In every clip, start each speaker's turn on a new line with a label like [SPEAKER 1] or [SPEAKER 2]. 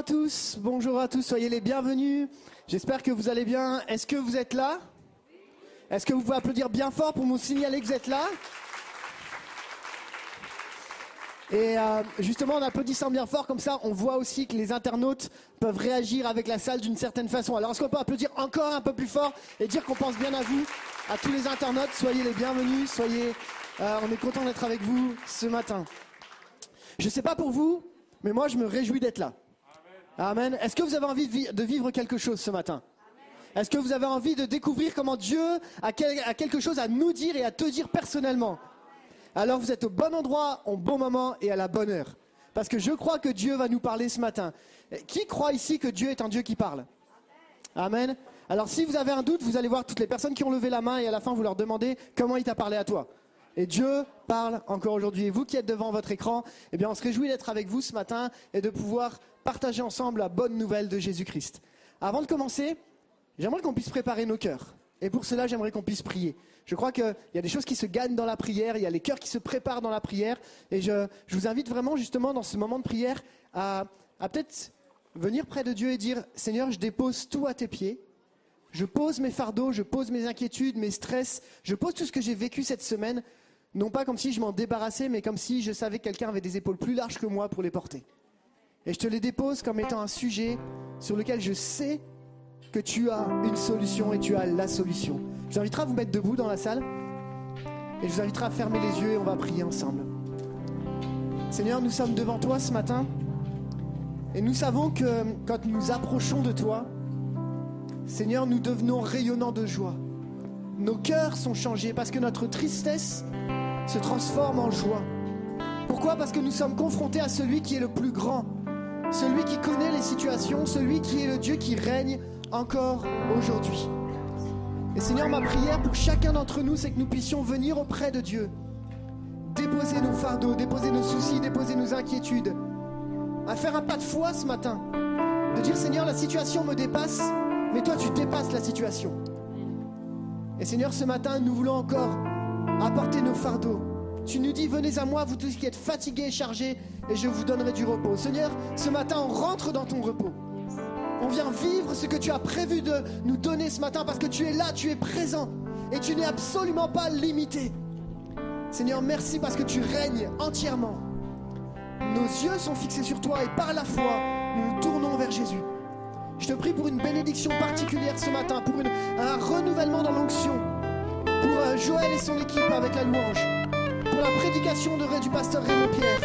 [SPEAKER 1] à tous, bonjour à tous, soyez les bienvenus. J'espère que vous allez bien. Est-ce que vous êtes là? Est-ce que vous pouvez applaudir bien fort pour me signaler que vous êtes là? Et euh, justement, en applaudissant bien fort, comme ça, on voit aussi que les internautes peuvent réagir avec la salle d'une certaine façon. Alors, est-ce qu'on peut applaudir encore un peu plus fort et dire qu'on pense bien à vous, à tous les internautes? Soyez les bienvenus, soyez. euh, on est content d'être avec vous ce matin. Je ne sais pas pour vous, mais moi, je me réjouis d'être là. Amen. Est-ce que vous avez envie de, vi- de vivre quelque chose ce matin? Est-ce que vous avez envie de découvrir comment Dieu a quelque chose à nous dire et à te dire personnellement? Alors vous êtes au bon endroit, au bon moment et à la bonne heure. Parce que je crois que Dieu va nous parler ce matin. Qui croit ici que Dieu est un Dieu qui parle? Amen. Alors si vous avez un doute, vous allez voir toutes les personnes qui ont levé la main et à la fin vous leur demandez comment il t'a parlé à toi. Et Dieu parle encore aujourd'hui. Et vous qui êtes devant votre écran, eh bien on se réjouit d'être avec vous ce matin et de pouvoir partager ensemble la bonne nouvelle de Jésus-Christ. Avant de commencer, j'aimerais qu'on puisse préparer nos cœurs. Et pour cela, j'aimerais qu'on puisse prier. Je crois qu'il y a des choses qui se gagnent dans la prière, il y a les cœurs qui se préparent dans la prière. Et je, vous invite vraiment justement dans ce moment de prière à, à peut-être venir près de Dieu et dire, Seigneur, je dépose tout à tes pieds. Je pose mes fardeaux, je pose mes inquiétudes, mes stress, je pose tout ce que j'ai vécu cette semaine, non pas comme si je m'en débarrassais, mais comme si je savais que quelqu'un avait des épaules plus larges que moi pour les porter. Et je te les dépose comme étant un sujet sur lequel je sais que tu as une solution et tu as la solution. Je vous inviterai à vous mettre debout dans la salle et je vous inviterai à fermer les yeux et on va prier ensemble. Seigneur, nous sommes devant toi ce matin et nous savons que quand nous approchons de toi, Seigneur, nous devenons rayonnants de joie. Nos cœurs sont changés parce que notre tristesse se transforme en joie. Pourquoi? Parce que nous sommes confrontés à celui qui est le plus grand, celui qui connaît les situations, celui qui est le Dieu qui règne encore aujourd'hui. Et Seigneur, ma prière pour chacun d'entre nous, c'est que nous puissions venir auprès de Dieu, déposer nos fardeaux, déposer nos soucis, déposer nos inquiétudes, à faire un pas de foi ce matin, de dire Seigneur, la situation me dépasse, mais toi tu dépasses la situation. Et Seigneur, ce matin, nous voulons encore apporter nos fardeaux. Tu nous dis, venez à moi, vous tous qui êtes fatigués et chargés, et je vous donnerai du repos. Seigneur, ce matin, on rentre dans ton repos. On vient vivre ce que tu as prévu de nous donner ce matin, parce que tu es là, tu es présent, et tu n'es absolument pas limité. Seigneur, merci parce que tu règnes entièrement. Nos yeux sont fixés sur toi, et par la foi, nous nous tournons vers Jésus. Je te prie pour une bénédiction particulière ce matin, pour un renouvellement dans l'onction, pour euh, Joël et son équipe avec la louange, pour la prédication de, Ré- du pasteur Raymond Pierre,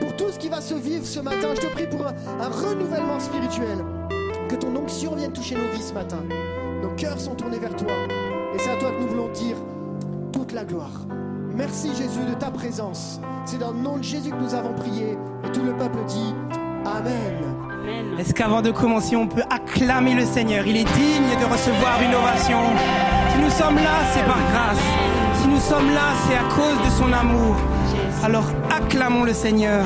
[SPEAKER 1] pour tout ce qui va se vivre ce matin. Je te prie pour un, un renouvellement spirituel, que ton onction vienne toucher nos vies ce matin. Nos cœurs sont tournés vers toi, et c'est à toi que nous voulons dire toute la gloire. Merci Jésus de ta présence. C'est dans le nom de Jésus que nous avons prié, et tout le peuple dit Amen.
[SPEAKER 2] Est-ce qu'avant de commencer, on peut acclamer le Seigneur? Il est digne de recevoir une ovation. Si nous sommes là, c'est par grâce. Si nous sommes là, c'est à cause de son amour. Alors acclamons le Seigneur.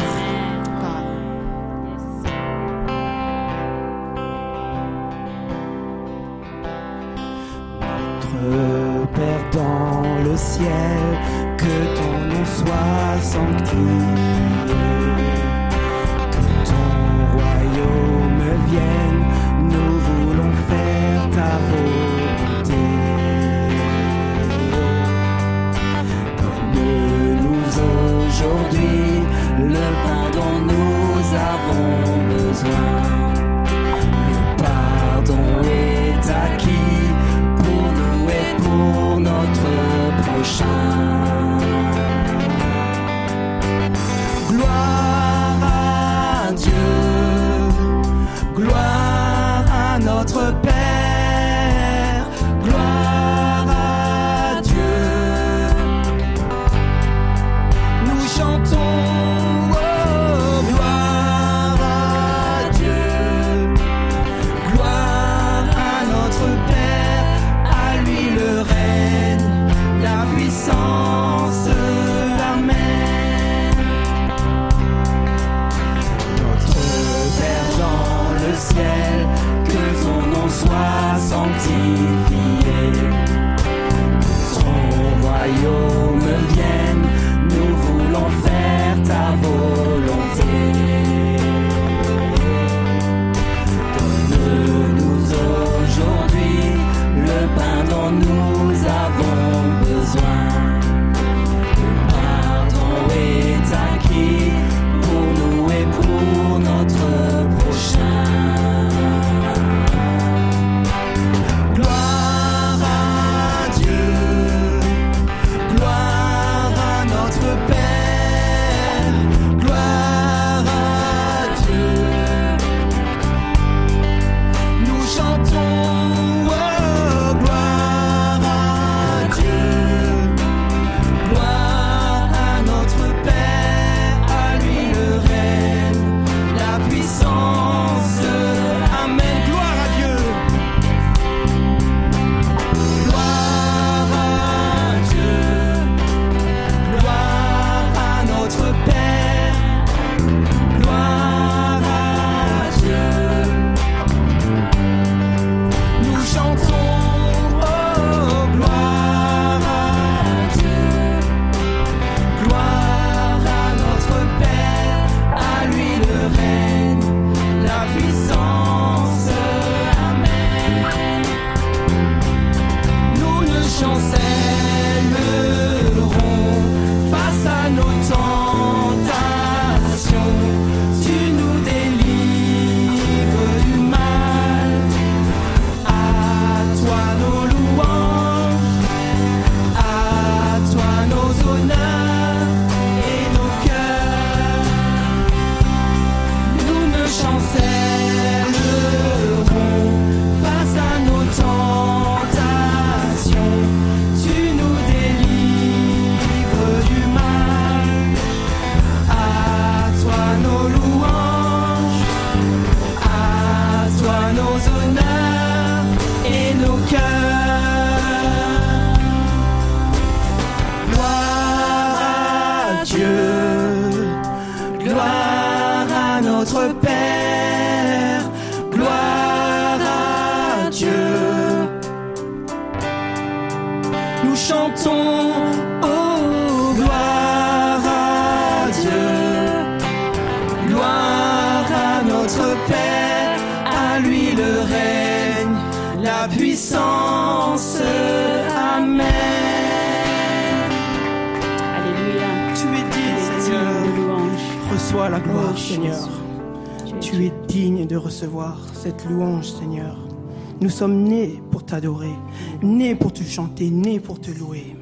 [SPEAKER 3] Nous
[SPEAKER 2] sommes nés pour t'adorer, nés pour te chanter, nés pour te louer.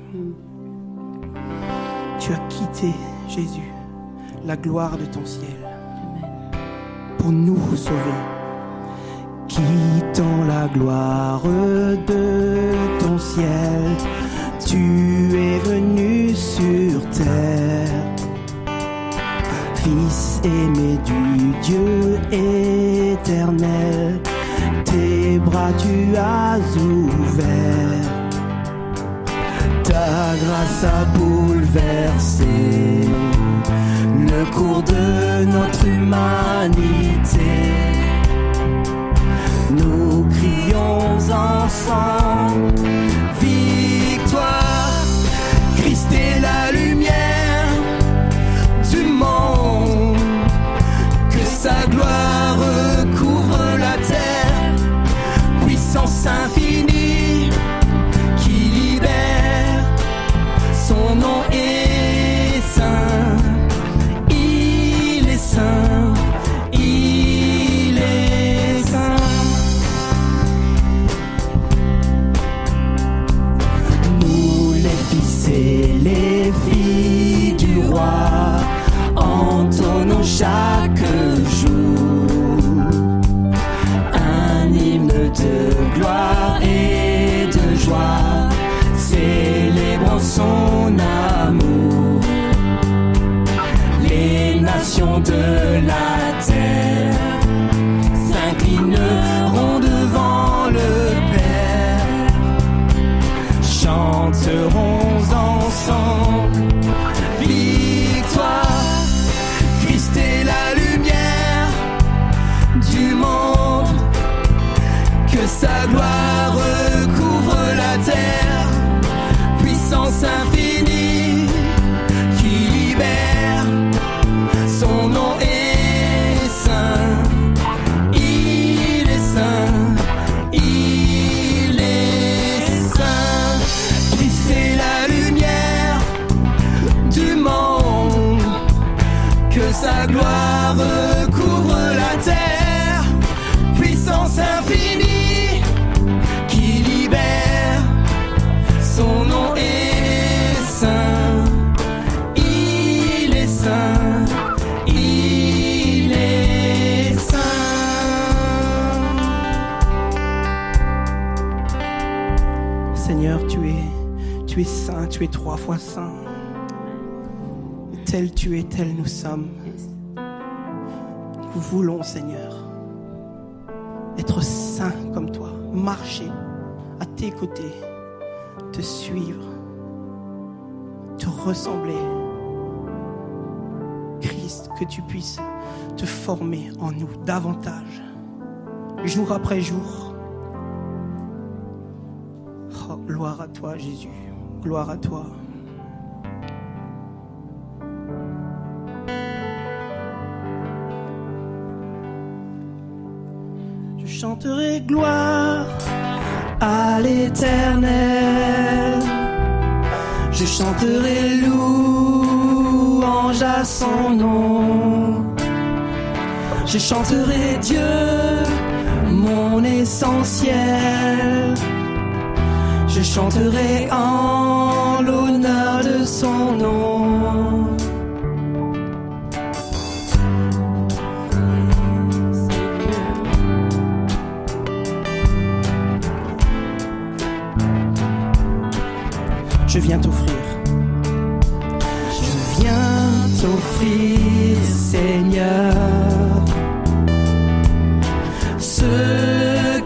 [SPEAKER 2] Tu as quitté, Jésus, la gloire de ton ciel pour nous sauver. Quittant la gloire de ton ciel, tu es venu sur terre. Fils aimé du Dieu éternel, tu as ouverts. Ta grâce a bouleversé le cours de notre humanité. Nous crions ensemble, ressembler. Christ, que tu puisses te former en nous davantage, jour après jour. Oh, gloire à toi, Jésus. Gloire à toi. Je chanterai gloire à l'éternel. Je chanterai louange à son nom. Je chanterai Dieu, mon essentiel. Je chanterai en l'honneur de son nom.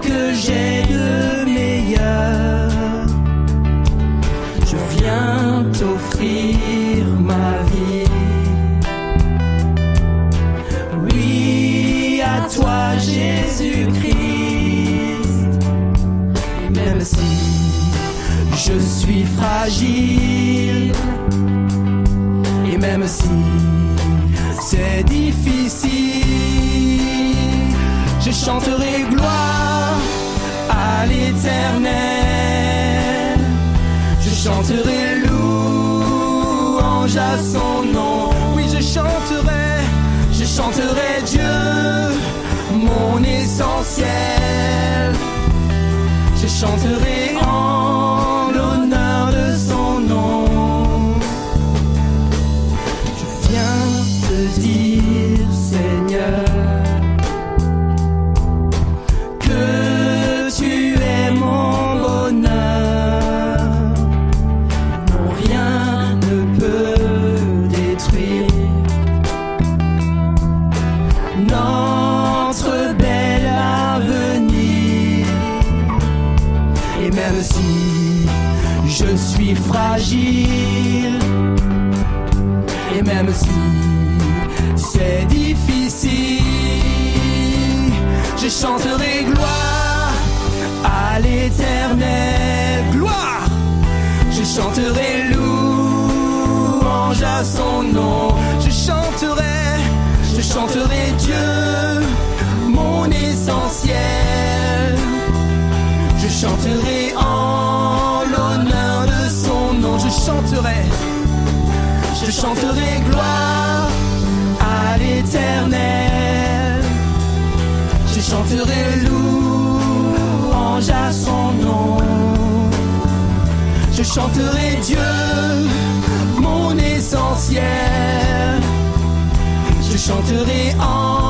[SPEAKER 2] Que j'ai de meilleur. Je viens t'offrir ma vie. Oui, à toi, Jésus-Christ. Même si je suis fragile. Et même si chanterai gloire à l'éternel. Je chanterai louange à son nom. Oui, je chanterai, je chanterai Dieu, mon essentiel. Je chanterai chanterai gloire à l'éternel. Gloire! Je chanterai louange à son nom. Je chanterai, je chanterai Dieu, mon essentiel. Je chanterai en l'honneur de son nom. Je chanterai, je chanterai gloire à l'éternel. Je chanterai louange à son nom. Je chanterai Dieu, mon essentiel. Je chanterai en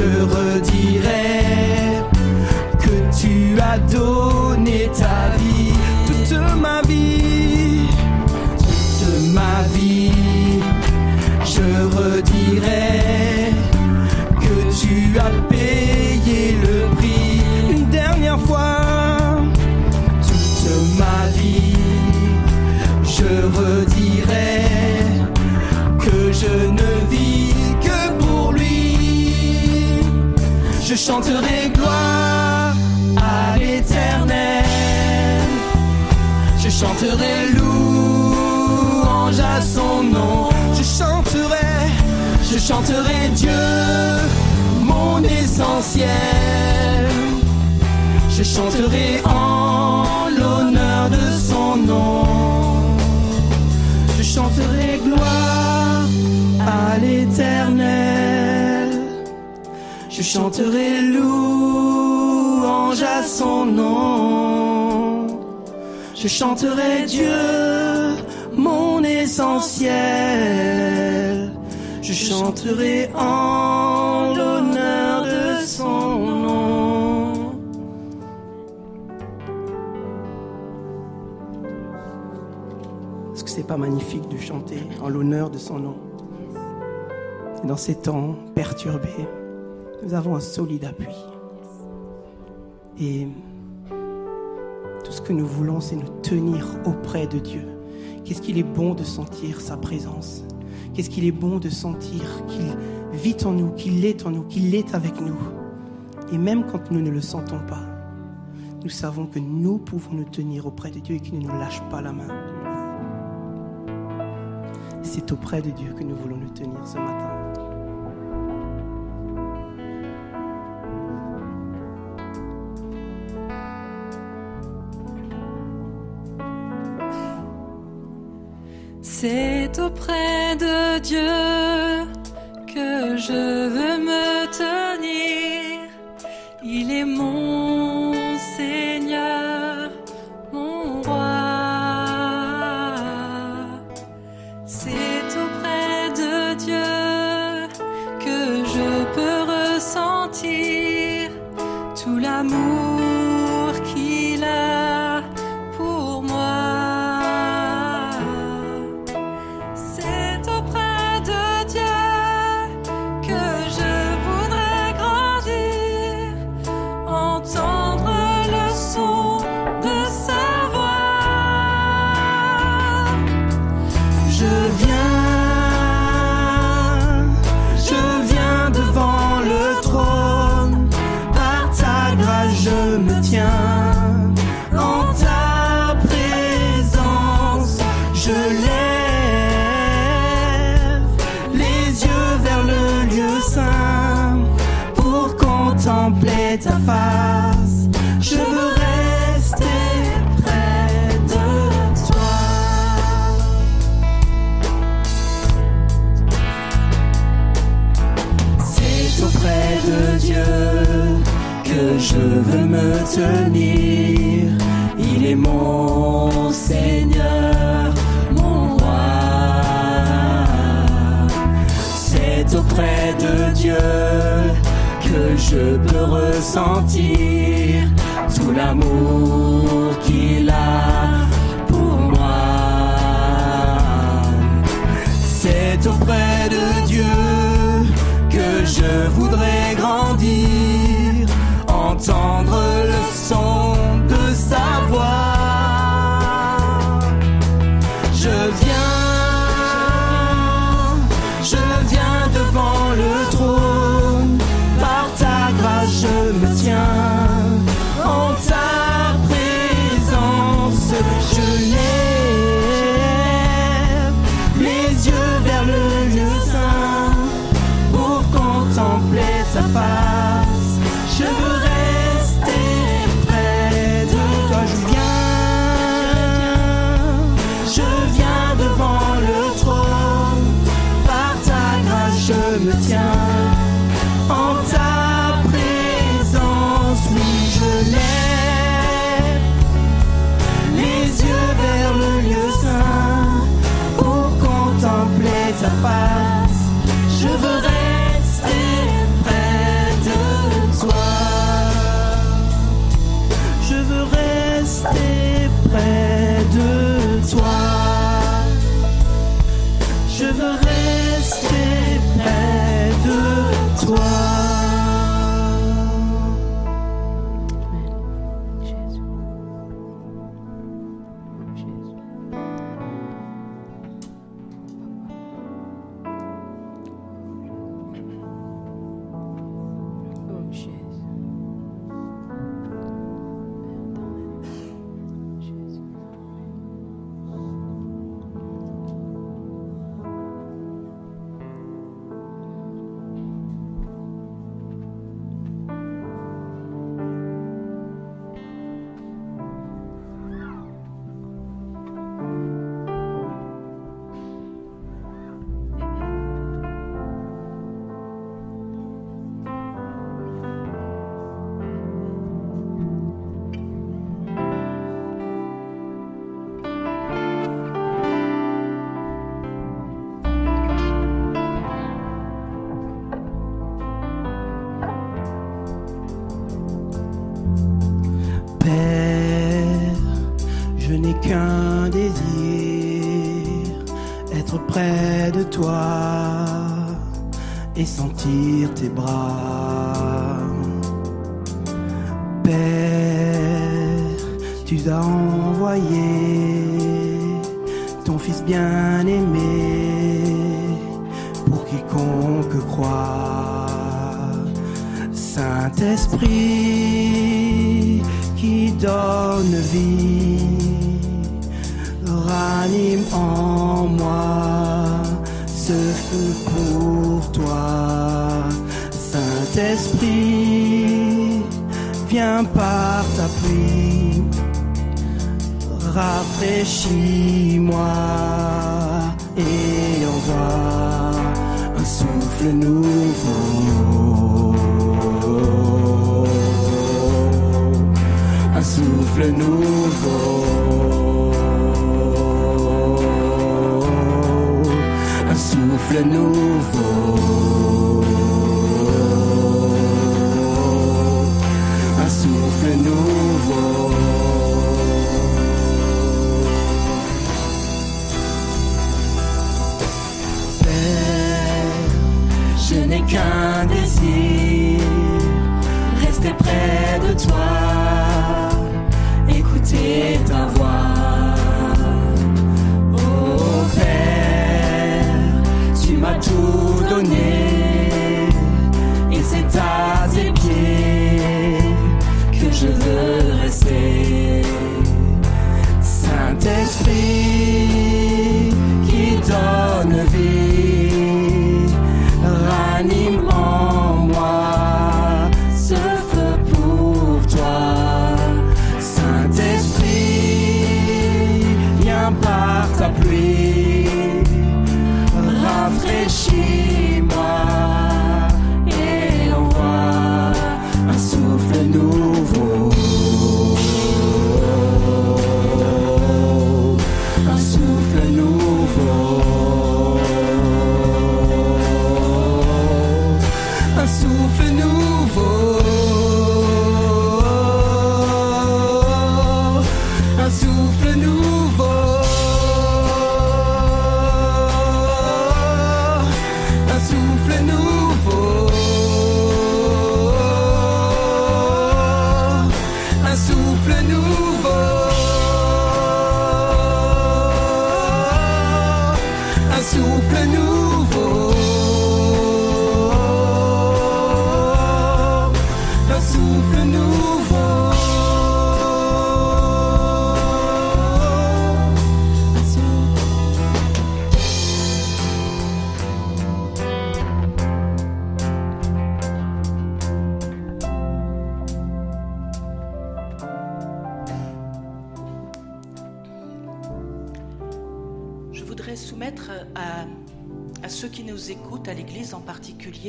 [SPEAKER 2] je redirai que tu as donné ta vie. Toute ma vie. Je chanterai Dieu, mon essentiel. Je chanterai en l'honneur de son nom.
[SPEAKER 4] Est-ce que c'est pas magnifique de chanter en l'honneur de son nom? Et Dans ces temps perturbés, nous avons un solide appui. Et nous voulons, c'est nous tenir auprès de Dieu. Qu'est-ce qu'il est bon de sentir sa présence? Qu'est-ce qu'il est bon de sentir qu'il vit en nous, qu'il est en nous, qu'il est avec nous? Et même quand nous ne le sentons pas, nous savons que nous pouvons nous tenir auprès de Dieu et qu'il ne nous lâche pas la main. C'est auprès de Dieu que nous voulons nous tenir ce matin.
[SPEAKER 5] C'est auprès de Dieu que je veux me tenir. Il est mon
[SPEAKER 2] ta face. Je veux rester près de toi. C'est auprès de Dieu que je veux me tenir. je peux ressentir tout l'amour. et sentir tes bras. Père, tu as envoyé ton Fils bien-aimé pour quiconque croit. Saint-Esprit qui donne vie rafraîchis-moi et envoie un souffle nouveau.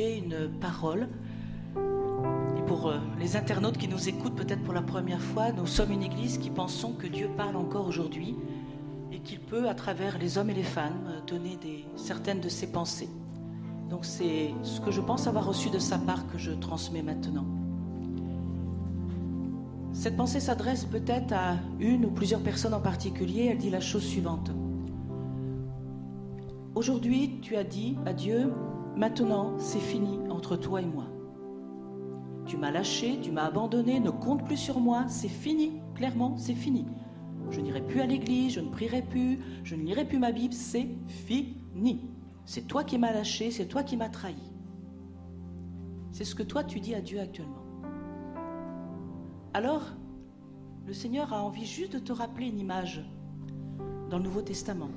[SPEAKER 6] Une parole. Et pour euh, les internautes qui nous écoutent peut-être pour la première fois, nous sommes une Église qui pensons que Dieu parle encore aujourd'hui et qu'il peut, à travers les hommes et les femmes, donner certaines de ses pensées. Donc c'est ce que je pense avoir reçu de sa part que je transmets maintenant. Cette pensée s'adresse peut-être à une ou plusieurs personnes en particulier. Elle dit la chose suivante. Aujourd'hui, tu as dit à Dieu, maintenant c'est fini entre toi et moi. Tu m'as lâché, tu m'as abandonné, ne compte plus sur moi, c'est fini, clairement, c'est fini. Je n'irai plus à l'église, je ne prierai plus, je ne lirai plus ma Bible, c'est fini. C'est toi qui m'as lâché, c'est toi qui m'as trahi. C'est ce que toi tu dis à Dieu actuellement. Alors, le Seigneur a envie juste de te rappeler une image dans le Nouveau Testament.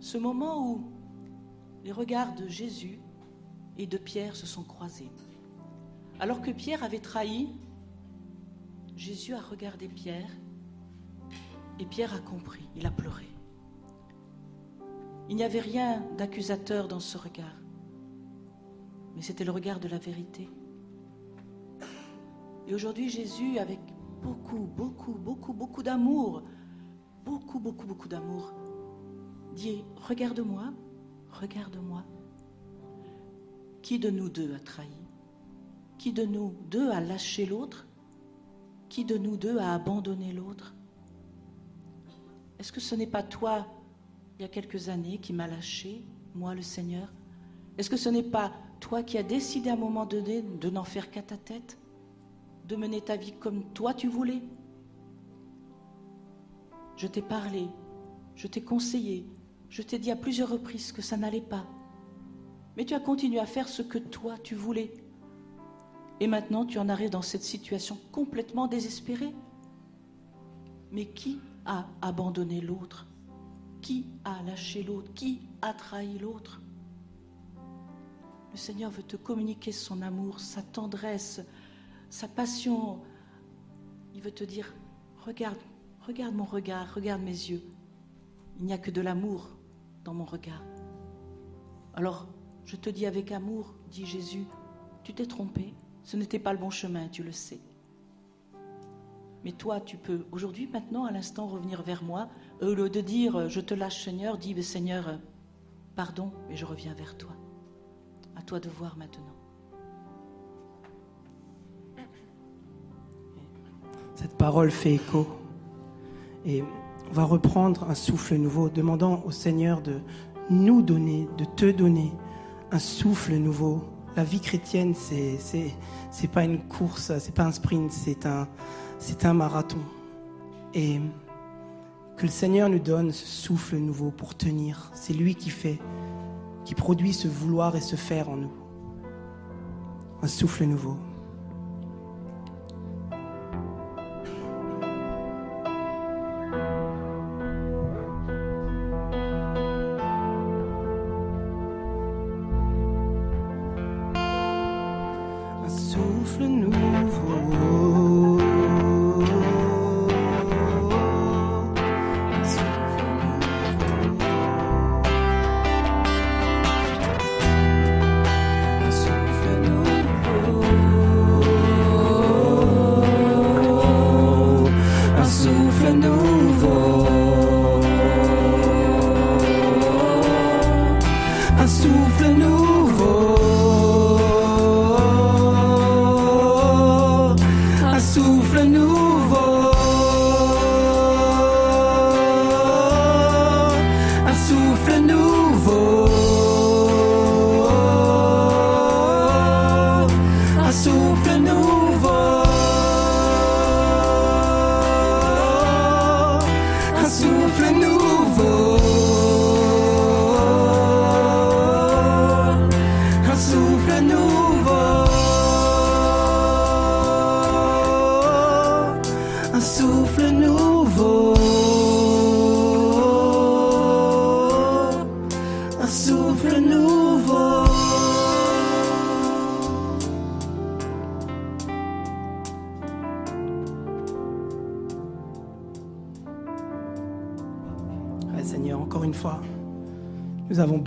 [SPEAKER 6] Ce moment où les regards de Jésus et de Pierre se sont croisés. Alors que Pierre avait trahi, Jésus a regardé Pierre et Pierre a compris, il a pleuré. Il n'y avait rien d'accusateur dans ce regard, mais c'était le regard de la vérité. Et aujourd'hui, Jésus, avec beaucoup, beaucoup, beaucoup, beaucoup d'amour, beaucoup, beaucoup, beaucoup d'amour, dit, regarde-moi, regarde-moi. Qui de nous deux a trahi? Qui de nous deux a lâché l'autre? Qui de nous deux a abandonné l'autre? Est-ce que ce n'est pas toi, il y a quelques années, qui m'a lâché, moi le Seigneur? Est-ce que ce n'est pas toi qui as décidé à un moment donné de n'en faire qu'à ta tête? De mener ta vie comme toi tu voulais? Je t'ai parlé, je t'ai conseillé, je t'ai dit à plusieurs reprises que ça n'allait pas. Mais tu as continué à faire ce que toi tu voulais. Et maintenant tu en arrives dans cette situation complètement désespérée. Mais qui a abandonné l'autre? Qui a lâché l'autre? Qui a trahi l'autre? Le Seigneur veut te communiquer son amour, sa tendresse, sa passion. Il veut te dire, regarde, regarde mon regard, regarde mes yeux. Il n'y a que de l'amour dans mon regard. Alors, je te dis avec amour, dit Jésus, tu t'es trompé, ce n'était pas le bon chemin, tu le sais. Mais toi, tu peux aujourd'hui, maintenant, à l'instant, revenir vers moi. Au lieu de dire, je te lâche Seigneur, dis, mais Seigneur, pardon, et je reviens vers toi. À toi de voir maintenant.
[SPEAKER 2] Cette parole fait écho. Va reprendre un souffle nouveau, demandant au Seigneur de nous donner, de te donner un souffle nouveau. La vie chrétienne, c'est c'est pas une course, c'est pas un sprint, c'est un c'est un marathon. Et que le Seigneur nous donne ce souffle nouveau pour tenir. C'est lui qui fait, qui produit ce vouloir et ce faire en nous. Un souffle nouveau.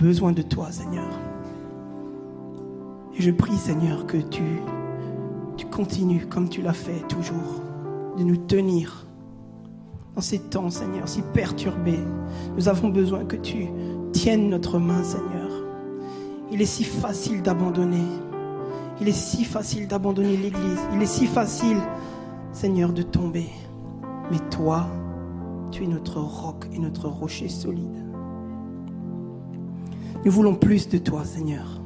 [SPEAKER 2] Besoin de toi, Seigneur. Et je prie, Seigneur, que tu, tu continues comme tu l'as fait toujours, de nous tenir dans ces temps, Seigneur, si perturbés. Nous avons besoin que tu tiennes notre main, Seigneur. Il est si facile d'abandonner. Il est si facile d'abandonner l'Église. Il est si facile, Seigneur, de tomber. Mais toi, tu es notre roc et notre rocher solide. Nous voulons plus de toi, Seigneur.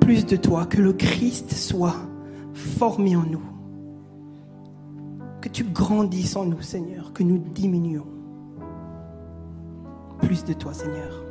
[SPEAKER 2] Plus de toi, que le Christ soit formé en nous. Que tu grandisses en nous, Seigneur, que nous diminuons. Plus de toi, Seigneur.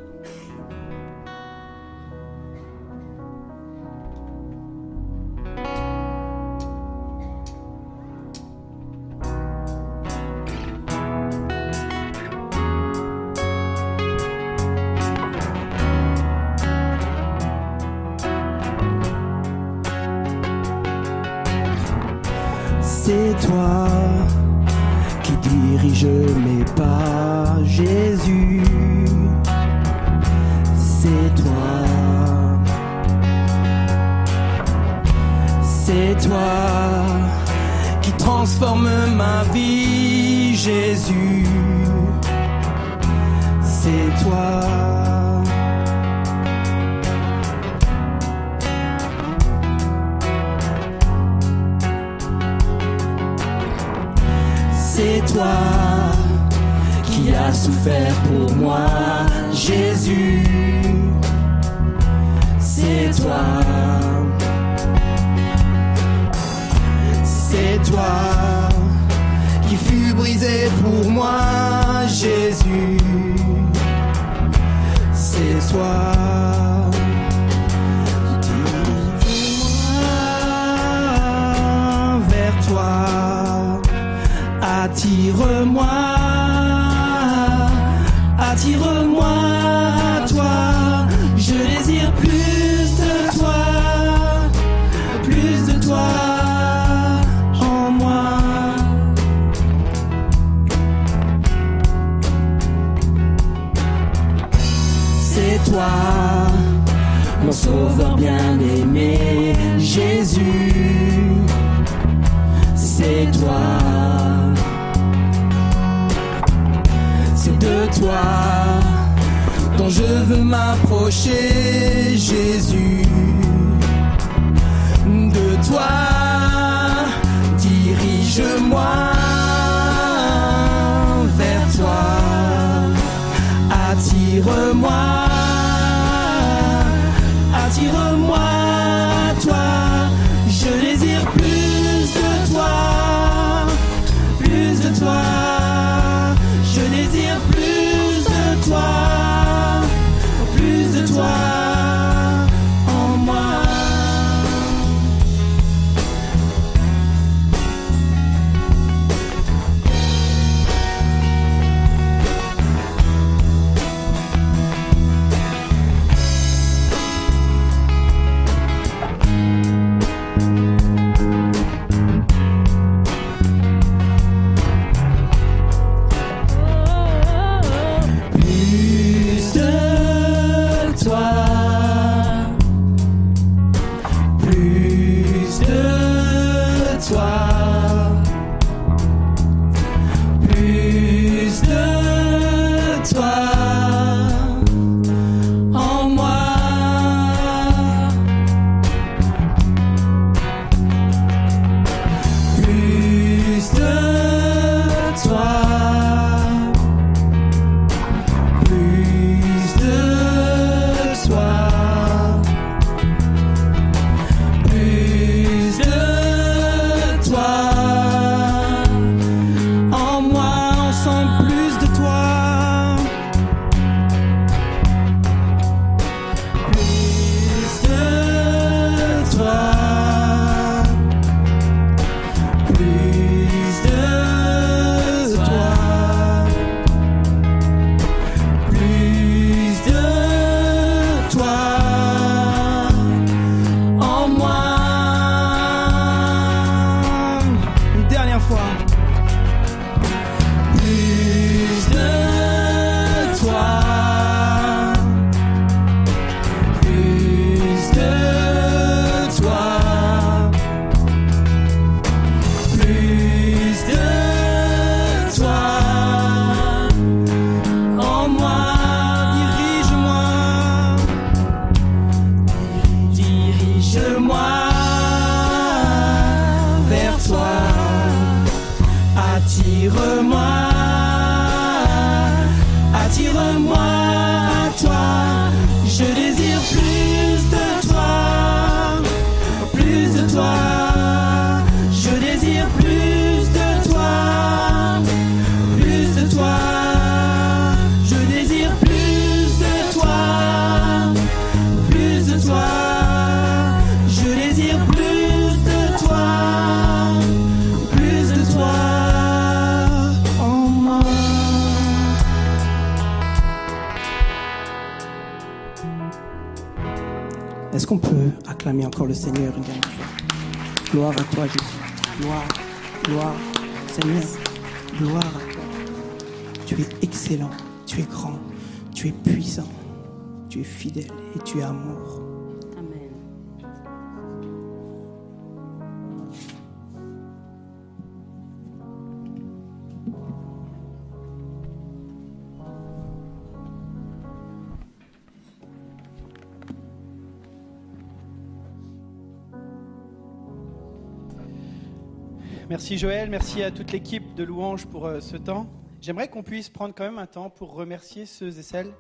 [SPEAKER 7] Merci Joël, merci à toute l'équipe de Louange pour euh, ce temps. J'aimerais qu'on puisse prendre quand même un temps pour remercier ceux et celles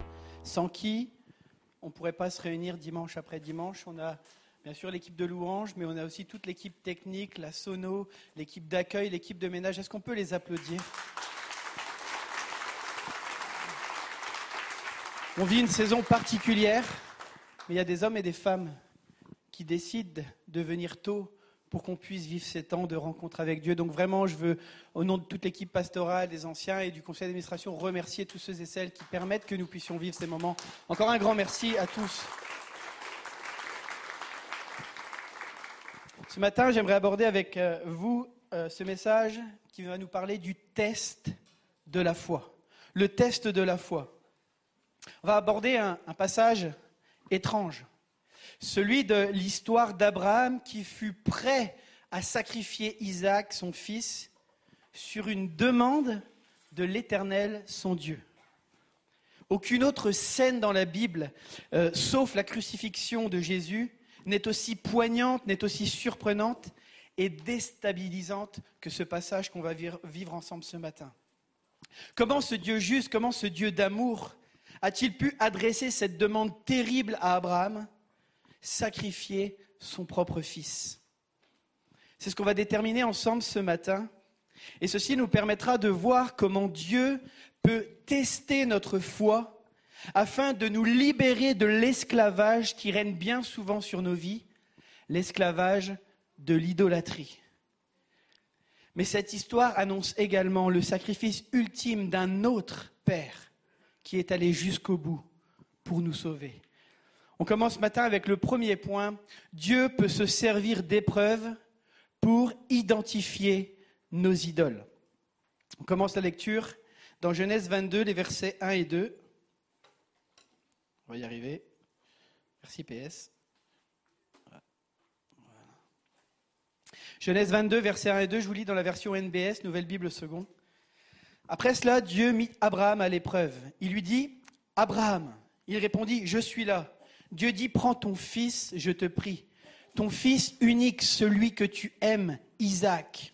[SPEAKER 7] sans qui on ne pourrait pas se réunir dimanche après dimanche. On a bien sûr l'équipe de Louange, mais on a aussi toute l'équipe technique, la sono, l'équipe d'accueil, l'équipe de ménage. Est-ce qu'on peut les applaudir? On vit une saison particulière, mais il y a des hommes et des femmes qui décident de venir tôt pour qu'on puisse vivre ces temps de rencontre avec Dieu. Donc vraiment, je veux, au nom de toute l'équipe pastorale, des anciens et du conseil d'administration, remercier tous ceux et celles qui permettent que nous puissions vivre ces moments. Encore un grand merci à tous. Ce matin, j'aimerais aborder avec euh, vous euh, ce message qui va nous parler du test de la foi. Le test de la foi. On va aborder un, un passage étrange celui de l'histoire d'Abraham qui fut prêt à sacrifier Isaac, son fils, sur une demande de l'Éternel, son Dieu. Aucune autre scène dans la Bible, euh, sauf la crucifixion de Jésus, n'est aussi poignante, n'est aussi surprenante et déstabilisante que ce passage qu'on va vivre, vivre ensemble ce matin. Comment ce Dieu juste, comment ce Dieu d'amour a-t-il pu adresser cette demande terrible à Abraham sacrifier son propre fils. C'est ce qu'on va déterminer ensemble ce matin. Et ceci nous permettra de voir comment Dieu peut tester notre foi afin de nous libérer de l'esclavage qui règne bien souvent sur nos vies, l'esclavage de l'idolâtrie. Mais cette histoire annonce également le sacrifice ultime d'un autre Père qui est allé jusqu'au bout pour nous sauver. On commence ce matin avec le premier point. Dieu peut se servir d'épreuves pour identifier nos idoles. On commence la lecture dans Genèse 22, les versets 1 et 2. On va y arriver. Merci PS. Genèse 22, versets 1 et 2, je vous lis dans la version NBS, Nouvelle Bible Second. Après cela, Dieu mit Abraham à l'épreuve. Il lui dit, Abraham, il répondit, je suis là. Dieu dit, prends ton fils, je te prie, ton fils unique, celui que tu aimes, Isaac.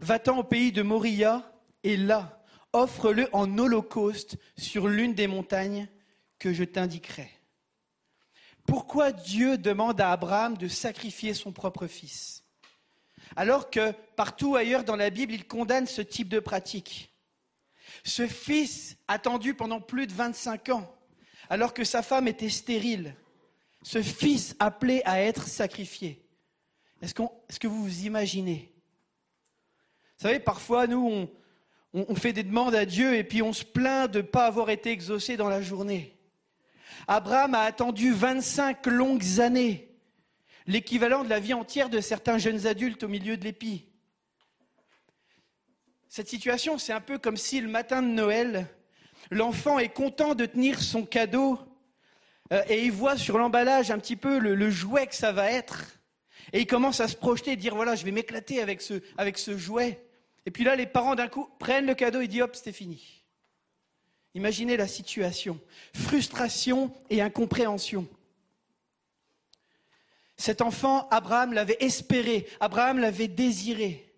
[SPEAKER 7] Va-t'en au pays de Moria et là, offre-le en holocauste sur l'une des montagnes que je t'indiquerai. Pourquoi Dieu demande à Abraham de sacrifier son propre fils? Alors que partout ailleurs dans la Bible, il condamne ce type de pratique. Ce fils attendu pendant plus de 25 ans, alors que sa femme était stérile, ce fils appelé à être sacrifié. Est-ce, que vous vous imaginez? Vous savez, parfois, nous, on, on- on fait des demandes à Dieu et puis on se plaint de ne pas avoir été exaucé dans la journée. Abraham a attendu 25 longues années, l'équivalent de la vie entière de certains jeunes adultes au milieu de l'épi. Cette situation, c'est un peu comme si le matin de Noël, l'enfant est content de tenir son cadeau euh, et il voit sur l'emballage un petit peu le, jouet que ça va être. Et il commence à se projeter et dire voilà, je vais m'éclater avec ce, avec ce jouet. Et puis là, les parents d'un coup prennent le cadeau et disent hop, c'était fini. Imaginez la situation. Frustration et incompréhension. Cet enfant, Abraham l'avait espéré, Abraham l'avait désiré.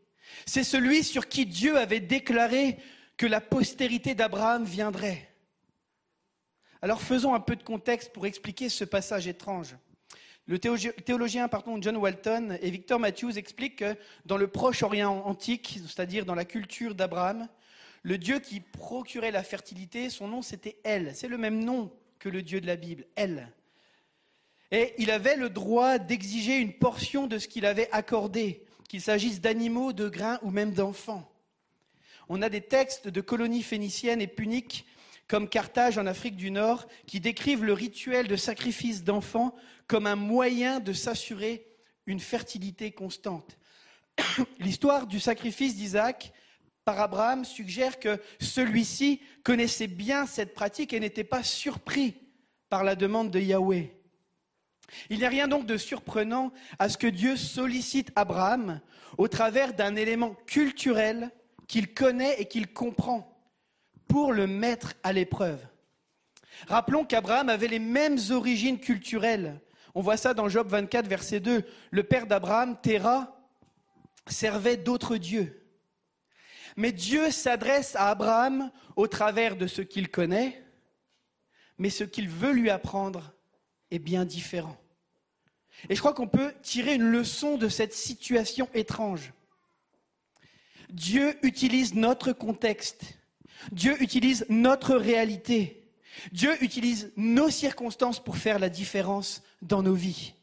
[SPEAKER 7] C'est celui sur qui Dieu avait déclaré que la postérité d'Abraham viendrait. Alors faisons un peu de contexte pour expliquer ce passage étrange. Le théologi- théologien pardon, John Walton et Victor Matthews expliquent que dans le Proche-Orient antique, c'est-à-dire dans la culture d'Abraham, le Dieu qui procurait la fertilité, son nom c'était El. C'est le même nom que le Dieu de la Bible, El. Et il avait le droit d'exiger une portion de ce qu'il avait accordé, qu'il s'agisse d'animaux, de grains ou même d'enfants. On a des textes de colonies phéniciennes et puniques comme Carthage en Afrique du Nord, qui décrivent le rituel de sacrifice d'enfants comme un moyen de s'assurer une fertilité constante. L'histoire du sacrifice d'Isaac par Abraham suggère que celui-ci connaissait bien cette pratique et n'était pas surpris par la demande de Yahweh. Il n'y a rien donc de surprenant à ce que Dieu sollicite Abraham au travers d'un élément culturel qu'il connaît et qu'il comprend pour le mettre à l'épreuve. Rappelons qu'Abraham avait les mêmes origines culturelles. On voit ça dans Job 24, verset 2. Le père d'Abraham, Terah, servait d'autres dieux. Mais Dieu s'adresse à Abraham au travers de ce qu'il connaît, mais ce qu'il veut lui apprendre est bien différent. Et je crois qu'on peut tirer une leçon de cette situation étrange. Dieu utilise notre contexte. Dieu utilise notre réalité. Dieu utilise nos circonstances pour faire la différence dans nos vies.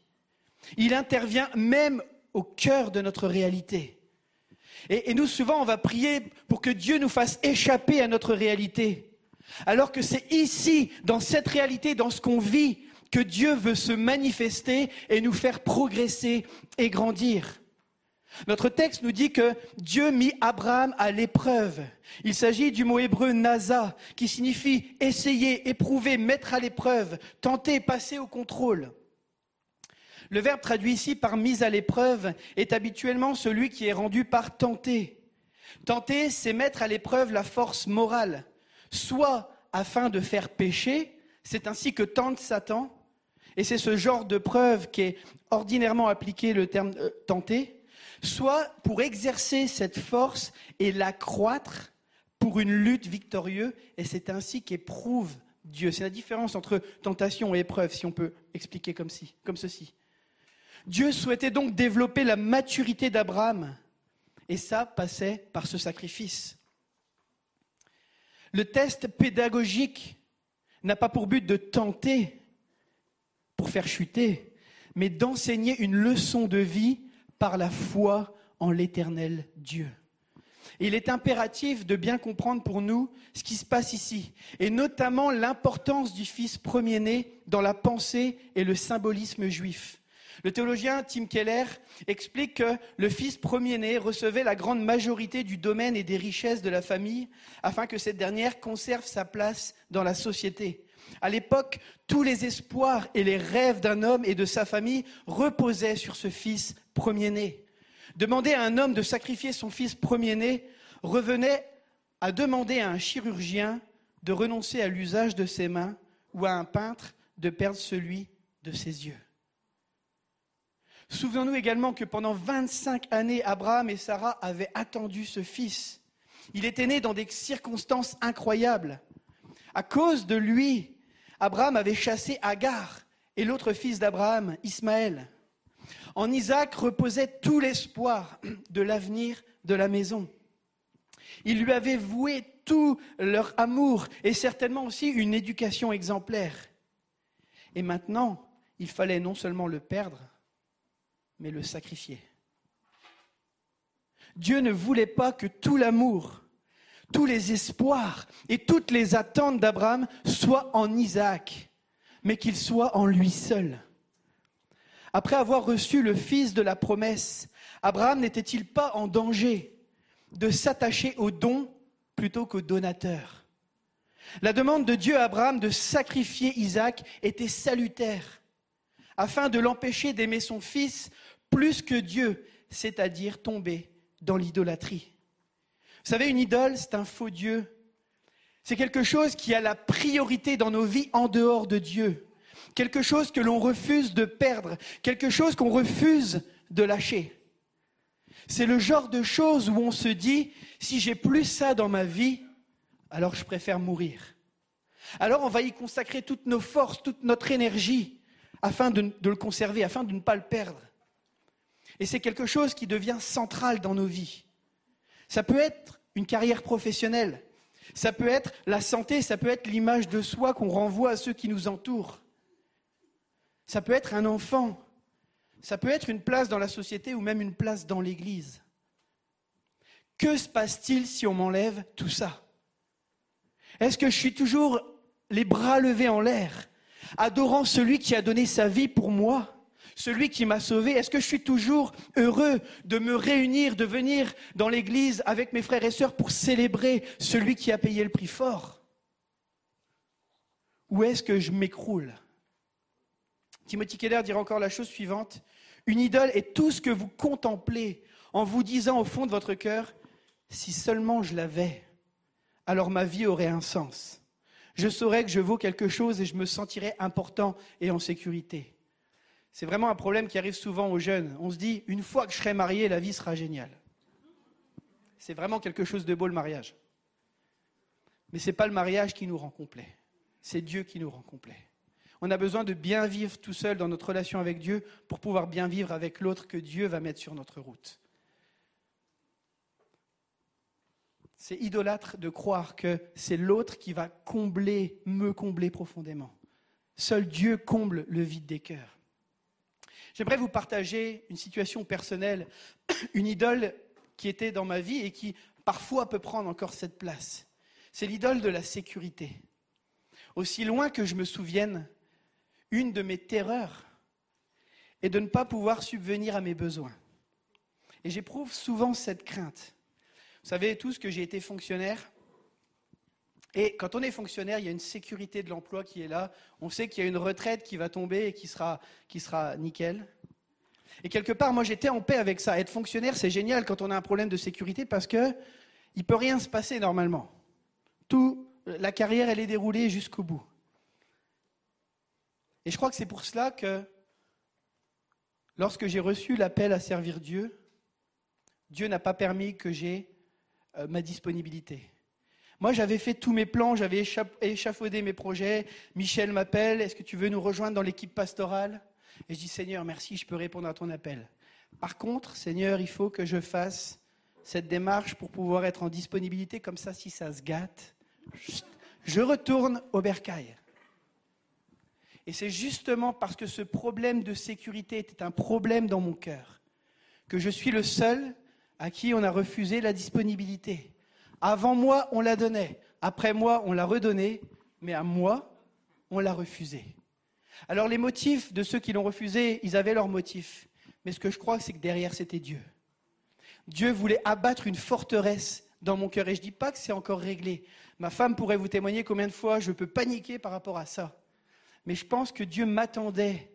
[SPEAKER 7] Il intervient même au cœur de notre réalité. Et, nous, souvent, on va prier pour que Dieu nous fasse échapper à notre réalité. Alors que c'est ici, dans cette réalité, dans ce qu'on vit, que Dieu veut se manifester et nous faire progresser et grandir. Notre texte nous dit que Dieu mit Abraham à l'épreuve. Il s'agit du mot hébreu nasa, qui signifie essayer, éprouver, mettre à l'épreuve, tenter, passer au contrôle. Le verbe traduit ici par mise à l'épreuve est habituellement celui qui est rendu par tenter. Tenter, c'est mettre à l'épreuve la force morale, soit afin de faire pécher, c'est ainsi que tente Satan, et c'est ce genre de preuve qui est ordinairement appliqué le terme euh, tenter, soit pour exercer cette force et l'accroître pour une lutte victorieuse, et c'est ainsi qu'éprouve Dieu. C'est la différence entre tentation et épreuve, si on peut expliquer comme, comme ceci. Dieu souhaitait donc développer la maturité d'Abraham, et ça passait par ce sacrifice. Le test pédagogique n'a pas pour but de tenter pour faire chuter, mais d'enseigner une leçon de vie par la foi en l'éternel Dieu. Il est impératif de bien comprendre pour nous ce qui se passe ici, et notamment l'importance du Fils premier-né dans la pensée et le symbolisme juif. Le théologien Tim Keller explique que le fils premier-né recevait la grande majorité du domaine et des richesses de la famille afin que cette dernière conserve sa place dans la société. À l'époque, tous les espoirs et les rêves d'un homme et de sa famille reposaient sur ce fils premier-né. Demander à un homme de sacrifier son fils premier-né revenait à demander à un chirurgien de renoncer à l'usage de ses mains ou à un peintre de perdre celui de ses yeux. Souvenons-nous également que pendant 25 années, Abraham et Sarah avaient attendu ce fils. Il était né dans des circonstances incroyables. À cause de lui, Abraham avait chassé Agar et l'autre fils d'Abraham, Ismaël. En Isaac reposait tout l'espoir de l'avenir de la maison. Ils lui avaient voué tout leur amour et certainement aussi une éducation exemplaire. Et maintenant, il fallait non seulement le perdre, mais le sacrifier. Dieu ne voulait pas que tout l'amour, tous les espoirs et toutes les attentes d'Abraham soient en Isaac, mais qu'ils soient en lui seul. Après avoir reçu le fils de la promesse, Abraham n'était-il pas en danger de s'attacher au don plutôt qu'au donateur? La demande de Dieu à Abraham de sacrifier Isaac était salutaire, afin de l'empêcher d'aimer son fils plus que Dieu, c'est-à-dire tomber dans l'idolâtrie. Vous savez, une idole, c'est un faux Dieu. C'est quelque chose qui a la priorité dans nos vies en dehors de Dieu. Quelque chose que l'on refuse de perdre, quelque chose qu'on refuse de lâcher. C'est le genre de choses où on se dit, si j'ai plus ça dans ma vie, alors je préfère mourir. alors on va y consacrer toutes nos forces, toute notre énergie, afin de, de le conserver, afin de ne pas le perdre. Et c'est quelque chose qui devient central dans nos vies. Ça peut être une carrière professionnelle, ça peut être la santé, ça peut être l'image de soi qu'on renvoie à ceux qui nous entourent. Ça peut être un enfant, ça peut être une place dans la société ou même une place dans l'Église. Que se passe-t-il si on m'enlève tout ça? Est-ce que je suis toujours les bras levés en l'air, adorant celui qui a donné sa vie pour moi celui qui m'a sauvé? Est-ce que je suis toujours heureux de me réunir, de venir dans l'église avec mes frères et sœurs pour célébrer celui qui a payé le prix fort? Ou est-ce que je m'écroule? Timothy Keller dira encore la chose suivante. Une idole est tout ce que vous contemplez en vous disant au fond de votre cœur, si seulement je l'avais, alors ma vie aurait un sens. Je saurais que je vaux quelque chose et je me sentirais important et en sécurité. C'est vraiment un problème qui arrive souvent aux jeunes. On se dit, une fois que je serai marié, la vie sera géniale. C'est vraiment quelque chose de beau le mariage. Mais ce n'est pas le mariage qui nous rend complet. C'est Dieu qui nous rend complet. On a besoin de bien vivre tout seul dans notre relation avec Dieu pour pouvoir bien vivre avec l'autre que Dieu va mettre sur notre route. C'est idolâtre de croire que c'est l'autre qui va combler, me combler profondément. Seul Dieu comble le vide des cœurs. J'aimerais vous partager une situation personnelle, une idole qui était dans ma vie et qui parfois peut prendre encore cette place. C'est l'idole de la sécurité. Aussi loin que je me souvienne, une de mes terreurs est de ne pas pouvoir subvenir à mes besoins. Et j'éprouve souvent cette crainte. Vous savez tous que j'ai été fonctionnaire et quand on est fonctionnaire, il y a une sécurité de l'emploi qui est là. On sait qu'il y a une retraite qui va tomber et qui sera, qui sera nickel. Et quelque part, moi, j'étais en paix avec ça. Être fonctionnaire, c'est génial quand on a un problème de sécurité parce que il peut rien se passer normalement. Tout, la carrière, elle est déroulée jusqu'au bout. Et je crois que c'est pour cela que lorsque j'ai reçu l'appel à servir Dieu, Dieu n'a pas permis que j'ai euh, ma disponibilité. Moi, j'avais fait tous mes plans, j'avais échafaudé mes projets. Michel m'appelle, est-ce que tu veux nous rejoindre dans l'équipe pastorale? Et je dis, Seigneur, merci, je peux répondre à ton appel. Par contre, Seigneur, il faut que je fasse cette démarche pour pouvoir être en disponibilité, comme ça, si ça se gâte, je retourne au bercail. Et c'est justement parce que ce problème de sécurité était un problème dans mon cœur que je suis le seul à qui on a refusé la disponibilité. Avant moi, on la donnait. Après moi, on l'a redonnée. Mais à moi, on l'a refusée. Alors les motifs de ceux qui l'ont refusé, ils avaient leurs motifs. Mais ce que je crois, c'est que derrière, c'était Dieu. Dieu voulait abattre une forteresse dans mon cœur. Et je ne dis pas que c'est encore réglé. Ma femme pourrait vous témoigner combien de fois je peux paniquer par rapport à ça. Mais je pense que Dieu m'attendait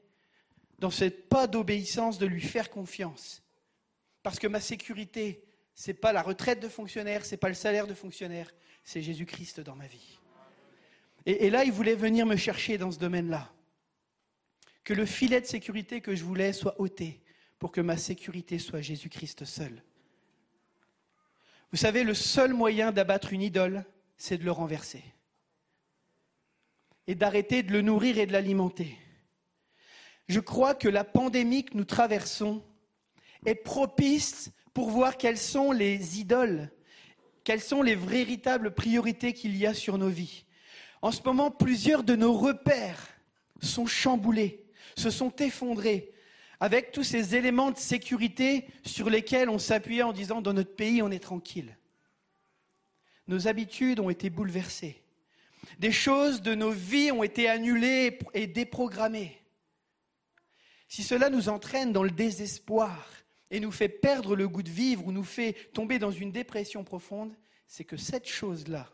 [SPEAKER 7] dans ce pas d'obéissance de lui faire confiance. Parce que ma sécurité, ce n'est pas la retraite de fonctionnaire, ce n'est pas le salaire de fonctionnaire, c'est Jésus-Christ dans ma vie. Et, et, là, il voulait venir me chercher dans ce domaine-là. Que le filet de sécurité que je voulais soit ôté pour que ma sécurité soit Jésus-Christ seul. Vous savez, le seul moyen d'abattre une idole, c'est de le renverser. Et d'arrêter de le nourrir et de l'alimenter. Je crois que la pandémie que nous traversons est propice pour voir quelles sont les idoles, quelles sont les véritables priorités qu'il y a sur nos vies. En ce moment, plusieurs de nos repères sont chamboulés, se sont effondrés, avec tous ces éléments de sécurité sur lesquels on s'appuyait en disant dans notre pays, on est tranquille. Nos habitudes ont été bouleversées. Des choses de nos vies ont été annulées et déprogrammées. Si cela nous entraîne dans le désespoir, et nous fait perdre le goût de vivre ou nous fait tomber dans une dépression profonde, c'est que cette chose-là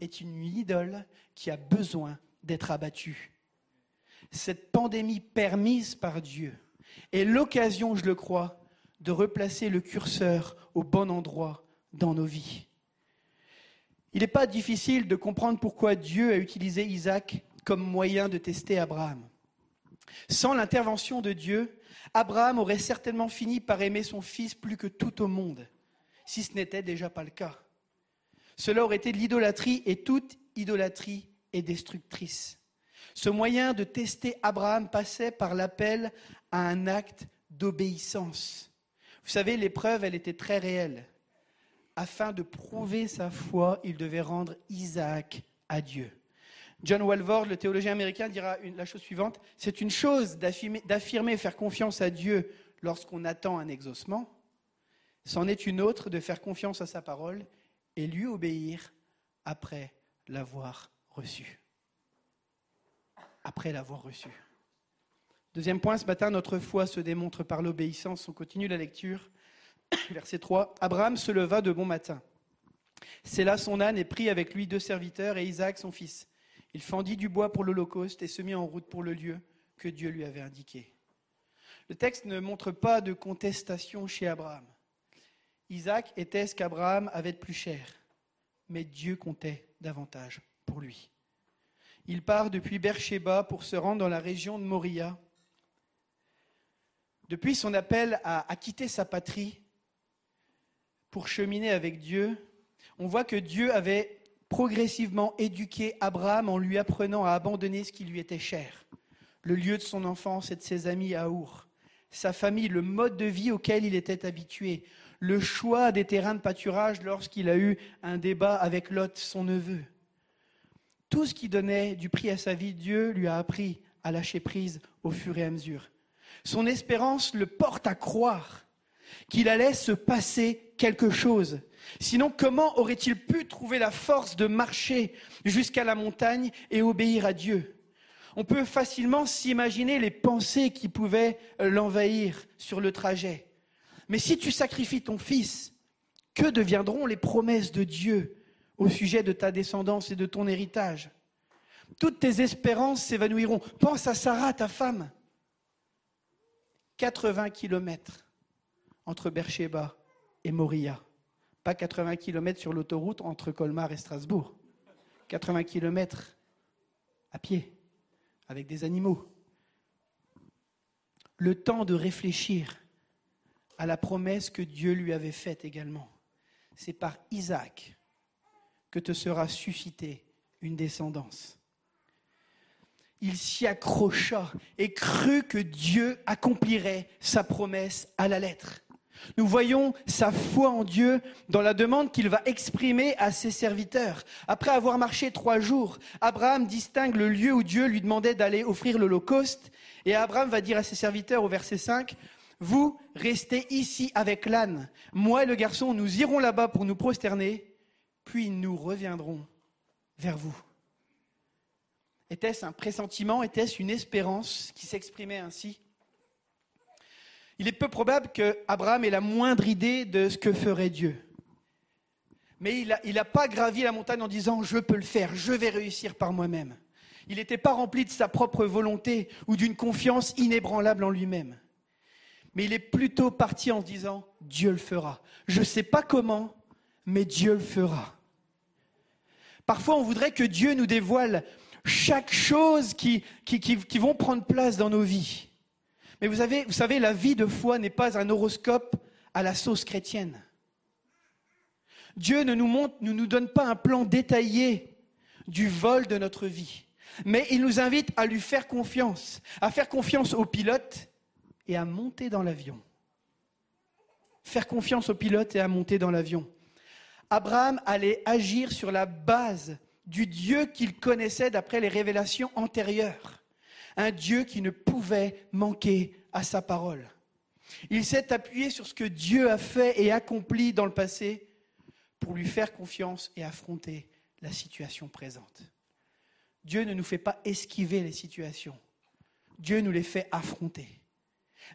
[SPEAKER 7] est une idole qui a besoin d'être abattue. Cette pandémie permise par Dieu est l'occasion, je le crois, de replacer le curseur au bon endroit dans nos vies. Il n'est pas difficile de comprendre pourquoi Dieu a utilisé Isaac comme moyen de tester Abraham. Sans l'intervention de Dieu, Abraham aurait certainement fini par aimer son fils plus que tout au monde, si ce n'était déjà pas le cas. Cela aurait été l'idolâtrie et toute idolâtrie et destructrice. Ce moyen de tester Abraham passait par l'appel à un acte d'obéissance. Vous savez, l'épreuve, elle était très réelle. Afin de prouver sa foi, il devait rendre Isaac à Dieu. John Walvoord, le théologien américain, dira la chose suivante c'est une chose d'affirmer, faire confiance à Dieu lorsqu'on attend un exaucement. C'en est une autre de faire confiance à sa parole et lui obéir après l'avoir reçu. Après l'avoir reçu. Deuxième point, ce matin, notre foi se démontre par l'obéissance. On continue la lecture. Verset 3. Abraham se leva de bon matin. C'est là son âne et prit avec lui deux serviteurs et Isaac son fils. Il fendit du bois pour l'Holocauste et se mit en route pour le lieu que Dieu lui avait indiqué. Le texte ne montre pas de contestation chez Abraham. Isaac était ce qu'Abraham avait de plus cher, mais Dieu comptait davantage pour lui. Il part depuis Beersheba pour se rendre dans la région de Moria. Depuis son appel à, à quitter sa patrie pour cheminer avec Dieu, on voit que Dieu avait progressivement éduqué Abraham en lui apprenant à abandonner ce qui lui était cher, le lieu de son enfance et de ses amis à Our, sa famille, le mode de vie auquel il était habitué, le choix des terrains de pâturage lorsqu'il a eu un débat avec Lot, son neveu. Tout ce qui donnait du prix à sa vie, Dieu lui a appris à lâcher prise au fur et à mesure. Son espérance le porte à croire qu'il allait se passer quelque chose. Sinon, comment aurait-il pu trouver la force de marcher jusqu'à la montagne et obéir à Dieu? On peut facilement s'imaginer les pensées qui pouvaient l'envahir sur le trajet. Mais si tu sacrifies ton fils, que deviendront les promesses de Dieu au sujet de ta descendance et de ton héritage? Toutes tes espérances s'évanouiront. Pense à Sarah, ta femme. 80 kilomètres entre Beersheba et Moria. Pas 80 kilomètres sur l'autoroute entre Colmar et Strasbourg. 80 kilomètres à pied, avec des animaux. Le temps de réfléchir à la promesse que Dieu lui avait faite également. C'est par Isaac que te sera suscitée une descendance. Il s'y accrocha et crut que Dieu accomplirait sa promesse à la lettre. Nous voyons sa foi en Dieu dans la demande qu'il va exprimer à ses serviteurs. Après avoir marché trois jours, Abraham distingue le lieu où Dieu lui demandait d'aller offrir l'Holocauste. Et Abraham va dire à ses serviteurs au verset 5, Vous restez ici avec l'âne. Moi et le garçon, nous irons là-bas pour nous prosterner, puis nous reviendrons vers vous. Était-ce un pressentiment? Était-ce une espérance qui s'exprimait ainsi? Il est peu probable qu'Abraham ait la moindre idée de ce que ferait Dieu. Mais il n'a pas gravi la montagne en disant je peux le faire, je vais réussir par moi-même. Il n'était pas rempli de sa propre volonté ou d'une confiance inébranlable en lui-même. Mais il est plutôt parti en disant Dieu le fera. Je ne sais pas comment, mais Dieu le fera. Parfois, on voudrait que Dieu nous dévoile chaque chose qui, qui, prendre place dans nos vies. Mais vous savez, la vie de foi n'est pas un horoscope à la sauce chrétienne. Dieu ne nous, montre, ne nous donne pas un plan détaillé du vol de notre vie, mais il nous invite à lui faire confiance, à faire confiance au pilote et à monter dans l'avion. Faire confiance au pilote et à monter dans l'avion. Abraham allait agir sur la base du Dieu qu'il connaissait d'après les révélations antérieures un Dieu qui ne pouvait manquer à sa parole. Il s'est appuyé sur ce que Dieu a fait et accompli dans le passé pour lui faire confiance et affronter la situation présente. Dieu ne nous fait pas esquiver les situations. Dieu nous les fait affronter.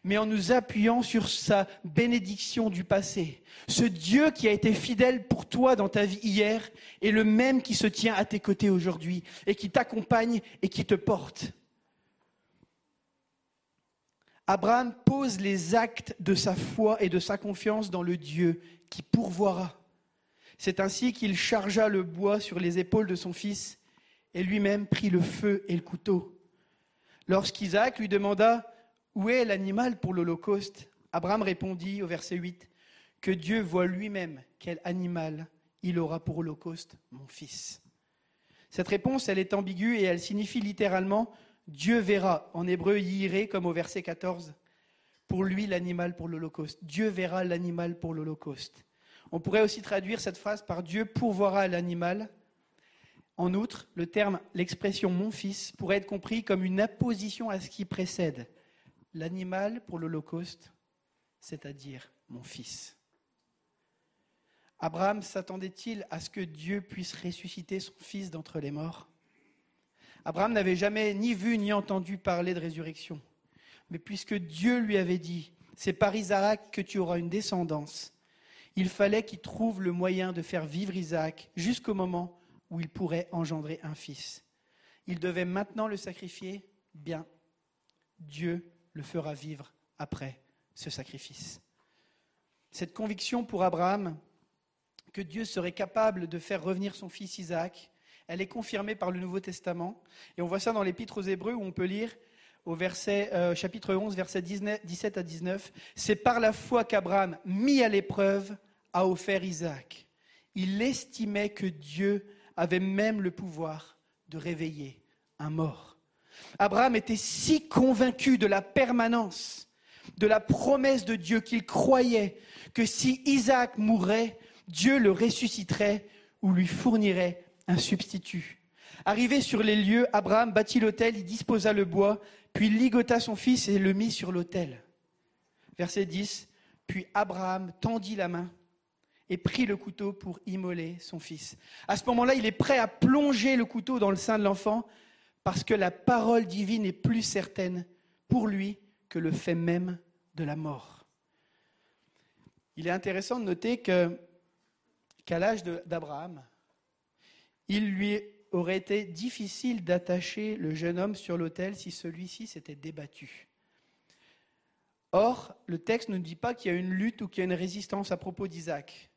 [SPEAKER 7] Mais en nous appuyant sur sa bénédiction du passé, ce Dieu qui a été fidèle pour toi dans ta vie hier est le même qui se tient à tes côtés aujourd'hui et qui t'accompagne et qui te porte. Abraham pose les actes de sa foi et de sa confiance dans le Dieu qui pourvoira. C'est ainsi qu'il chargea le bois sur les épaules de son fils et lui-même prit le feu et le couteau. Lorsqu'Isaac lui demanda Où est l'animal pour l'Holocauste? Abraham répondit au verset 8 Que Dieu voit lui-même quel animal il aura pour Holocauste, mon fils. Cette réponse, elle est ambiguë et elle signifie littéralement Dieu verra, en hébreu yiré, comme au verset 14, pour lui l'animal pour l'Holocauste. Dieu verra l'animal pour l'Holocauste. On pourrait aussi traduire cette phrase par Dieu pourvoira l'animal. En outre, le terme, l'expression mon fils pourrait être compris comme une apposition à ce qui précède. L'animal pour l'Holocauste, c'est-à-dire mon fils. Abraham s'attendait-il à ce que Dieu puisse ressusciter son fils d'entre les morts? Abraham n'avait jamais ni vu ni entendu parler de résurrection. Mais puisque Dieu lui avait dit, c'est par Isaac que tu auras une descendance, il fallait qu'il trouve le moyen de faire vivre Isaac jusqu'au moment où il pourrait engendrer un fils. Il devait maintenant le sacrifier, bien, Dieu le fera vivre après ce sacrifice. Cette conviction pour Abraham que Dieu serait capable de faire revenir son fils Isaac, elle est confirmée par le Nouveau Testament. Et on voit ça dans l'Épître aux Hébreux où on peut lire au verset, euh, chapitre 11, versets 17 à 19. C'est par la foi qu'Abraham, mis à l'épreuve, a offert Isaac. Il estimait que Dieu avait même le pouvoir de réveiller un mort. Abraham était si convaincu de la permanence, de la promesse de Dieu qu'il croyait que si Isaac mourait, Dieu le ressusciterait ou lui fournirait un substitut. Arrivé sur les lieux, Abraham bâtit l'autel, il disposa le bois, puis ligota son fils et le mit sur l'autel. Verset 10. Puis Abraham tendit la main et prit le couteau pour immoler son fils. À ce moment-là, il est prêt à plonger le couteau dans le sein de l'enfant parce que la parole divine est plus certaine pour lui que le fait même de la mort. Il est intéressant de noter qu'à l'âge d'Abraham, il lui aurait été difficile d'attacher le jeune homme sur l'autel si celui-ci s'était débattu. Or, le texte ne dit pas qu'il y a une lutte ou qu'il y a une résistance à propos d'Isaac.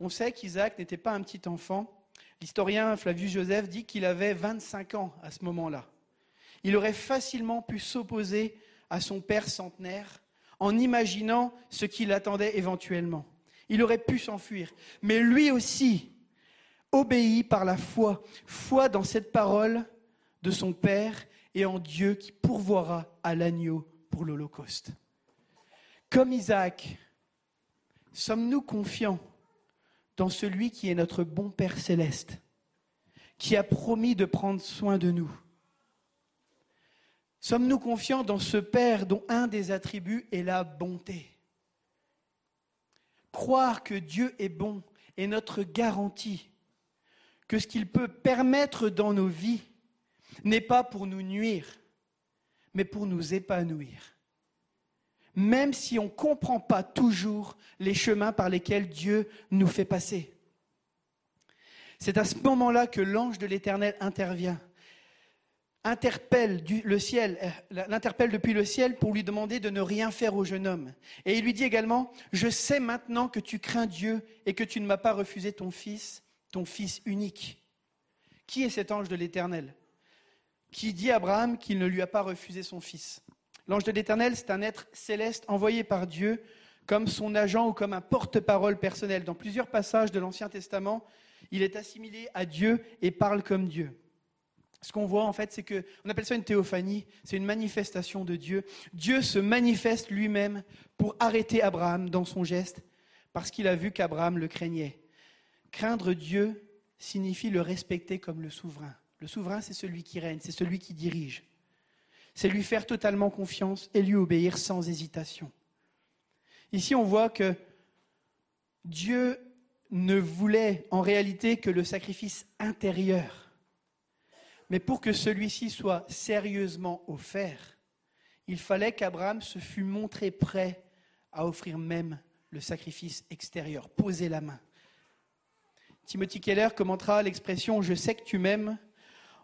[SPEAKER 7] On sait qu'Isaac n'était pas un petit enfant. L'historien Flavius Joseph dit qu'il avait 25 ans à ce moment-là. Il aurait facilement pu s'opposer à son père centenaire en imaginant ce qui l'attendait éventuellement. Il aurait pu s'enfuir. Mais lui aussi obéit par la foi. Foi dans cette parole de son Père et en Dieu qui pourvoira à l'agneau pour l'Holocauste. Comme Isaac, sommes-nous confiants dans celui qui est notre bon Père céleste, qui a promis de prendre soin de nous? Sommes-nous confiants dans ce Père dont un des attributs est la bonté? Croire que Dieu est bon est notre garantie que ce qu'il peut permettre dans nos vies n'est pas pour nous nuire, mais pour nous épanouir. Même si on ne comprend pas toujours les chemins par lesquels Dieu nous fait passer. C'est à ce moment-là que l'ange de l'Éternel intervient interpelle le ciel, euh, l'interpelle depuis le ciel pour lui demander de ne rien faire au jeune homme. Et il lui dit également, je sais maintenant que tu crains Dieu et que tu ne m'as pas refusé ton fils, ton fils unique. Qui est cet ange de l'Éternel Qui dit à Abraham qu'il ne lui a pas refusé son fils? L'ange de l'Éternel, c'est un être céleste envoyé par Dieu comme son agent ou comme un porte-parole personnel. Dans plusieurs passages de l'Ancien Testament, il est assimilé à Dieu et parle comme Dieu. Ce qu'on voit en fait, c'est que, on appelle ça une théophanie, c'est une manifestation de Dieu. Dieu se manifeste lui-même pour arrêter Abraham dans son geste, parce qu'il a vu qu'Abraham le craignait. Craindre Dieu signifie le respecter comme le souverain. Le souverain, c'est celui qui règne, c'est celui qui dirige. C'est lui faire totalement confiance et lui obéir sans hésitation. Ici, on voit que Dieu ne voulait en réalité que le sacrifice intérieur mais pour que celui-ci soit sérieusement offert, il fallait qu'Abraham se fût montré prêt à offrir même le sacrifice extérieur, poser la main. Timothy Keller commentera l'expression Je sais que tu m'aimes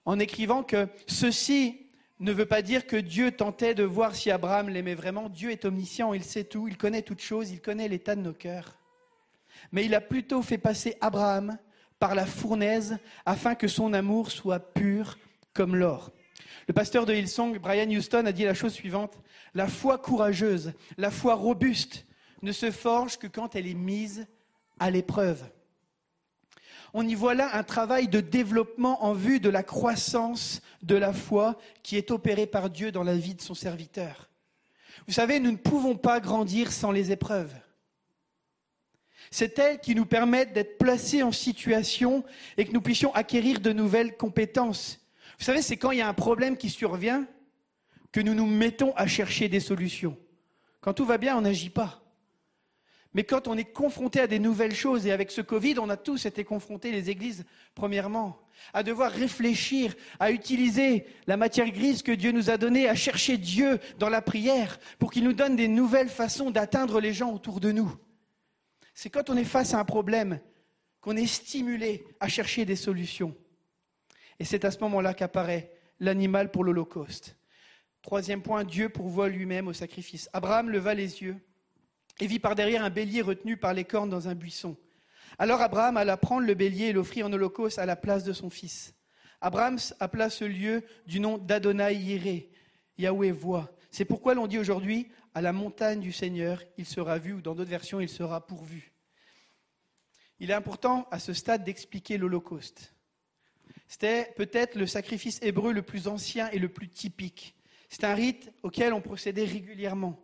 [SPEAKER 7] en écrivant que ceci ne veut pas dire que Dieu tentait de voir si Abraham l'aimait vraiment. Dieu est omniscient, il sait tout, il connaît toutes choses, il connaît l'état de nos cœurs. Mais il a plutôt fait passer Abraham par la fournaise afin que son amour soit pur comme l'or. Le pasteur de Hillsong, Brian Houston, a dit la chose suivante. La foi courageuse, la foi robuste ne se forge que quand elle est mise à l'épreuve. On y voit là un travail de développement en vue de la croissance de la foi qui est opéré par Dieu dans la vie de son serviteur. Vous savez, nous ne pouvons pas grandir sans les épreuves. C'est elles qui nous permettent d'être placés en situation et que nous puissions acquérir de nouvelles compétences. Vous savez, c'est quand il y a un problème qui survient que nous nous mettons à chercher des solutions. Quand tout va bien, on n'agit pas. Mais quand on est confronté à des nouvelles choses, et avec ce Covid, on a tous été confrontés, les églises, premièrement, à devoir réfléchir, à utiliser la matière grise que Dieu nous a donnée, à chercher Dieu dans la prière pour qu'il nous donne des nouvelles façons d'atteindre les gens autour de nous. C'est quand on est face à un problème qu'on est stimulé à chercher des solutions. Et c'est à ce moment-là qu'apparaît l'animal pour l'Holocauste. Troisième point, Dieu pourvoit lui-même au sacrifice. Abraham leva les yeux et vit par derrière un bélier retenu par les cornes dans un buisson. Alors Abraham alla prendre le bélier et l'offrit en holocauste à la place de son fils. Abraham appela ce lieu du nom d'Adonai Yireh, Yahweh voit. C'est pourquoi l'on dit aujourd'hui, à la montagne du Seigneur, il sera vu, ou dans d'autres versions, il sera pourvu. Il est important à ce stade d'expliquer l'Holocauste. C'était peut-être le sacrifice hébreu le plus ancien et le plus typique. C'est un rite auquel on procédait régulièrement,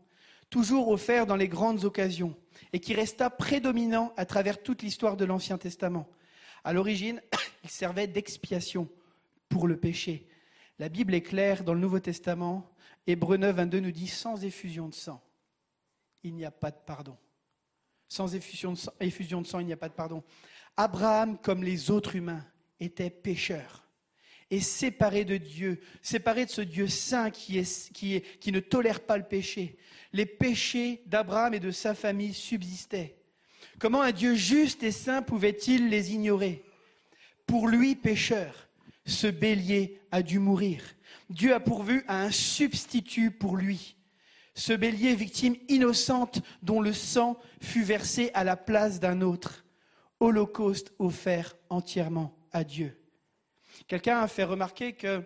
[SPEAKER 7] toujours offert dans les grandes occasions, et qui resta prédominant à travers toute l'histoire de l'Ancien Testament. À l'origine, il servait d'expiation pour le péché. La Bible est claire dans le Nouveau Testament. Hébreu 9, 22 nous dit sans effusion de sang, il n'y a pas de pardon. Sans effusion de sang, effusion de sang il n'y a pas de pardon. Abraham, comme les autres humains, était pécheur et séparé de Dieu, séparé de ce Dieu saint qui, qui ne tolère pas le péché. Les péchés d'Abraham et de sa famille subsistaient. Comment un Dieu juste et saint pouvait-il les ignorer? Pour lui, pécheur, ce bélier a dû mourir. Dieu a pourvu à un substitut pour lui. Ce bélier, victime innocente dont le sang fut versé à la place d'un autre. Holocauste offert entièrement à Dieu. Quelqu'un a fait remarquer que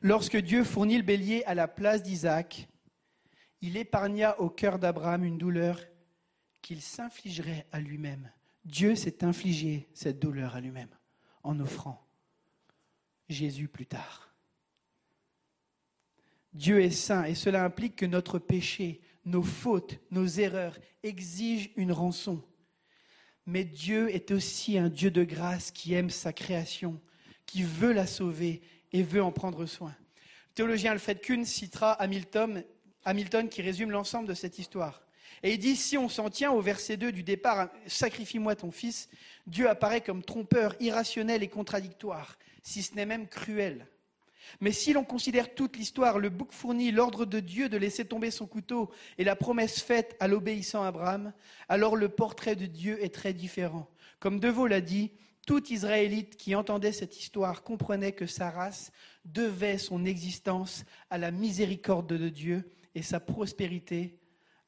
[SPEAKER 7] lorsque Dieu fournit le bélier à la place d'Isaac, il épargna au cœur d'Abraham une douleur qu'il s'infligerait à lui-même. Dieu s'est infligé cette douleur à lui-même en offrant Jésus plus tard. Dieu est saint et cela implique que notre péché, nos fautes, nos erreurs exigent une rançon. Mais Dieu est aussi un Dieu de grâce qui aime sa création, qui veut la sauver et veut en prendre soin. Le théologien Alfred Kuhn citera Hamilton, qui résume l'ensemble de cette histoire. Et il dit, si on s'en tient au verset 2 du départ, sacrifie-moi ton fils, Dieu apparaît comme trompeur, irrationnel et contradictoire, si ce n'est même cruel. Mais si l'on considère toute l'histoire, le bouc fourni, l'ordre de Dieu de laisser tomber son couteau et la promesse faite à l'obéissant Abraham, alors le portrait de Dieu est très différent. Comme Deveau l'a dit, tout Israélite qui entendait cette histoire comprenait que sa race devait son existence à la miséricorde de Dieu et sa prospérité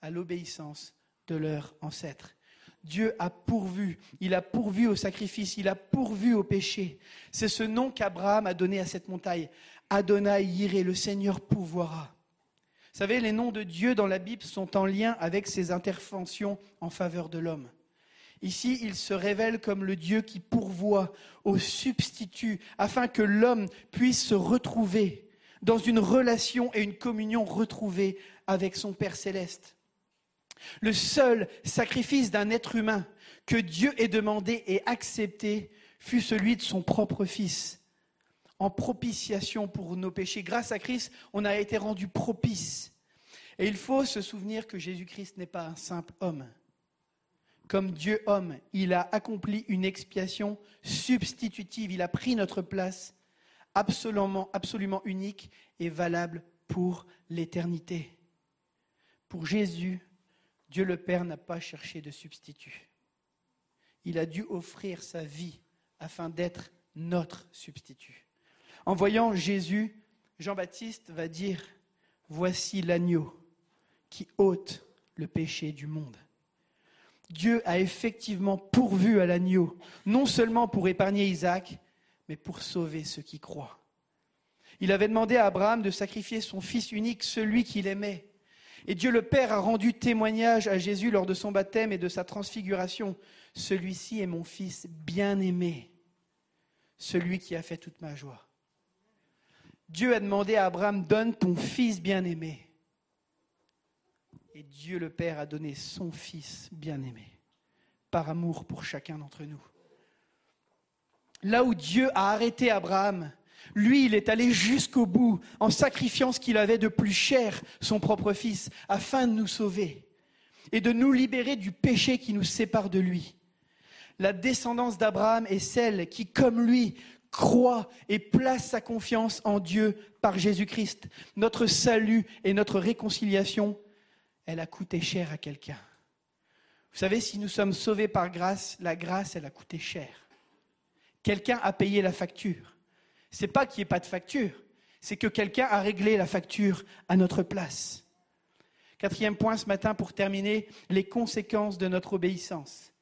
[SPEAKER 7] à l'obéissance de leurs ancêtres. Dieu a pourvu, il a pourvu au sacrifice, il a pourvu au péché. C'est ce nom qu'Abraham a donné à cette montagne. Adonai Yireh, le Seigneur pourvoira. Vous savez, les noms de Dieu dans la Bible sont en lien avec ses interventions en faveur de l'homme. Ici, il se révèle comme le Dieu qui pourvoit au substitut afin que l'homme puisse se retrouver dans une relation et une communion retrouvée avec son Père céleste. Le seul sacrifice d'un être humain que Dieu ait demandé et accepté fut celui de son propre Fils, en propitiation pour nos péchés. Grâce à Christ, on a été rendu propice. Et il faut se souvenir que Jésus-Christ n'est pas un simple homme. Comme Dieu homme, il a accompli une expiation substitutive, il a pris notre place absolument, unique et valable pour l'éternité. Pour Jésus, Dieu le Père n'a pas cherché de substitut. Il a dû offrir sa vie afin d'être notre substitut. En voyant Jésus, Jean-Baptiste va dire, Voici l'agneau qui ôte le péché du monde. Dieu a effectivement pourvu à l'agneau, non seulement pour épargner Isaac, mais pour sauver ceux qui croient. Il avait demandé à Abraham de sacrifier son fils unique, celui qu'il aimait. Et Dieu le Père a rendu témoignage à Jésus lors de son baptême et de sa transfiguration. celui-ci est mon fils bien-aimé, celui qui a fait toute ma joie. Dieu a demandé à Abraham, donne ton fils bien-aimé. Et Dieu le Père a donné son fils bien-aimé, par amour pour chacun d'entre nous. Là où Dieu a arrêté Abraham, lui, il est allé jusqu'au bout en sacrifiant ce qu'il avait de plus cher, son propre fils, afin de nous sauver et de nous libérer du péché qui nous sépare de lui. La descendance d'Abraham est celle qui, comme lui, croit et place sa confiance en Dieu par Jésus-Christ. Notre salut et notre réconciliation, elle a coûté cher à quelqu'un. Vous savez, si nous sommes sauvés par grâce, la grâce, elle a coûté cher. Quelqu'un a payé la facture. C'est pas qu'il n'y ait pas de facture, c'est que quelqu'un a réglé la facture à notre place. Quatrième point ce matin pour terminer, les conséquences de notre obéissance.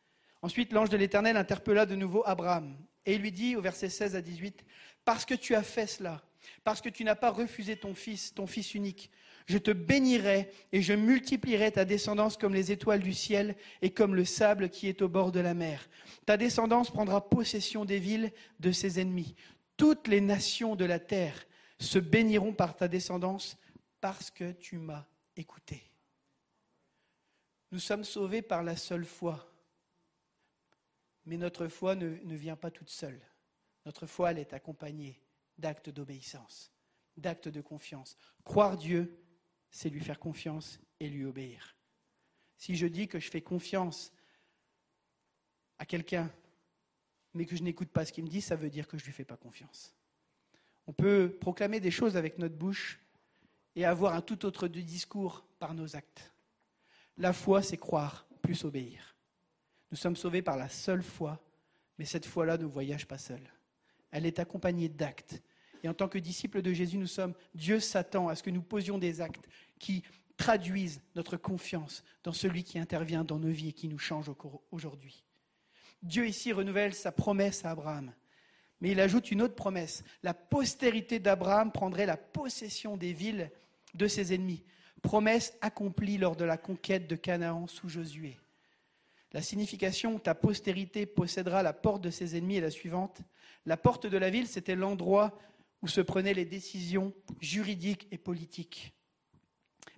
[SPEAKER 7] Ensuite, l'ange de l'Éternel interpella de nouveau Abraham et lui dit au verset 16 à 18, Parce que tu as fait cela, parce que tu n'as pas refusé ton fils, ton fils unique, je te bénirai et je multiplierai ta descendance comme les étoiles du ciel et comme le sable qui est au bord de la mer. Ta descendance prendra possession des villes de ses ennemis. Toutes les nations de la terre se béniront par ta descendance parce que tu m'as écouté. Nous sommes sauvés par la seule foi. Mais notre foi ne, vient pas toute seule. Notre foi, elle est accompagnée d'actes d'obéissance, d'actes de confiance. Croire Dieu, c'est lui faire confiance et lui obéir. Si je dis que je fais confiance à quelqu'un, mais que je n'écoute pas ce qu'il me dit, ça veut dire que je ne lui fais pas confiance. On peut proclamer des choses avec notre bouche et avoir un tout autre discours par nos actes. La foi, c'est croire plus obéir. Nous sommes sauvés par la seule foi, mais cette foi-là ne voyage pas seule. Elle est accompagnée d'actes. Et en tant que disciples de Jésus, nous sommes, Dieu s'attend à ce que nous posions des actes qui traduisent notre confiance dans celui qui intervient dans nos vies et qui nous change aujourd'hui. Dieu ici renouvelle sa promesse à Abraham. Mais il ajoute une autre promesse. La postérité d'Abraham prendrait la possession des villes de ses ennemis. Promesse accomplie lors de la conquête de Canaan sous Josué. La signification ta postérité possédera la porte de ses ennemis est la suivante. La porte de la ville, c'était l'endroit où se prenaient les décisions juridiques et politiques.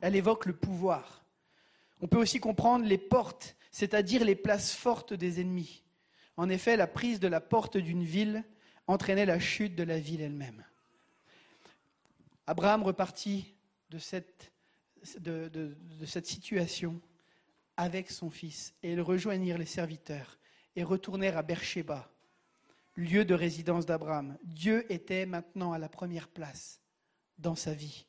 [SPEAKER 7] Elle évoque le pouvoir. On peut aussi comprendre les portes, c'est-à-dire les places fortes des ennemis. En effet, la prise de la porte d'une ville entraînait la chute de la ville elle-même. Abraham repartit de cette, situation avec son fils et ils rejoignirent les serviteurs et retournèrent à Beersheba, lieu de résidence d'Abraham. Dieu était maintenant à la première place dans sa vie.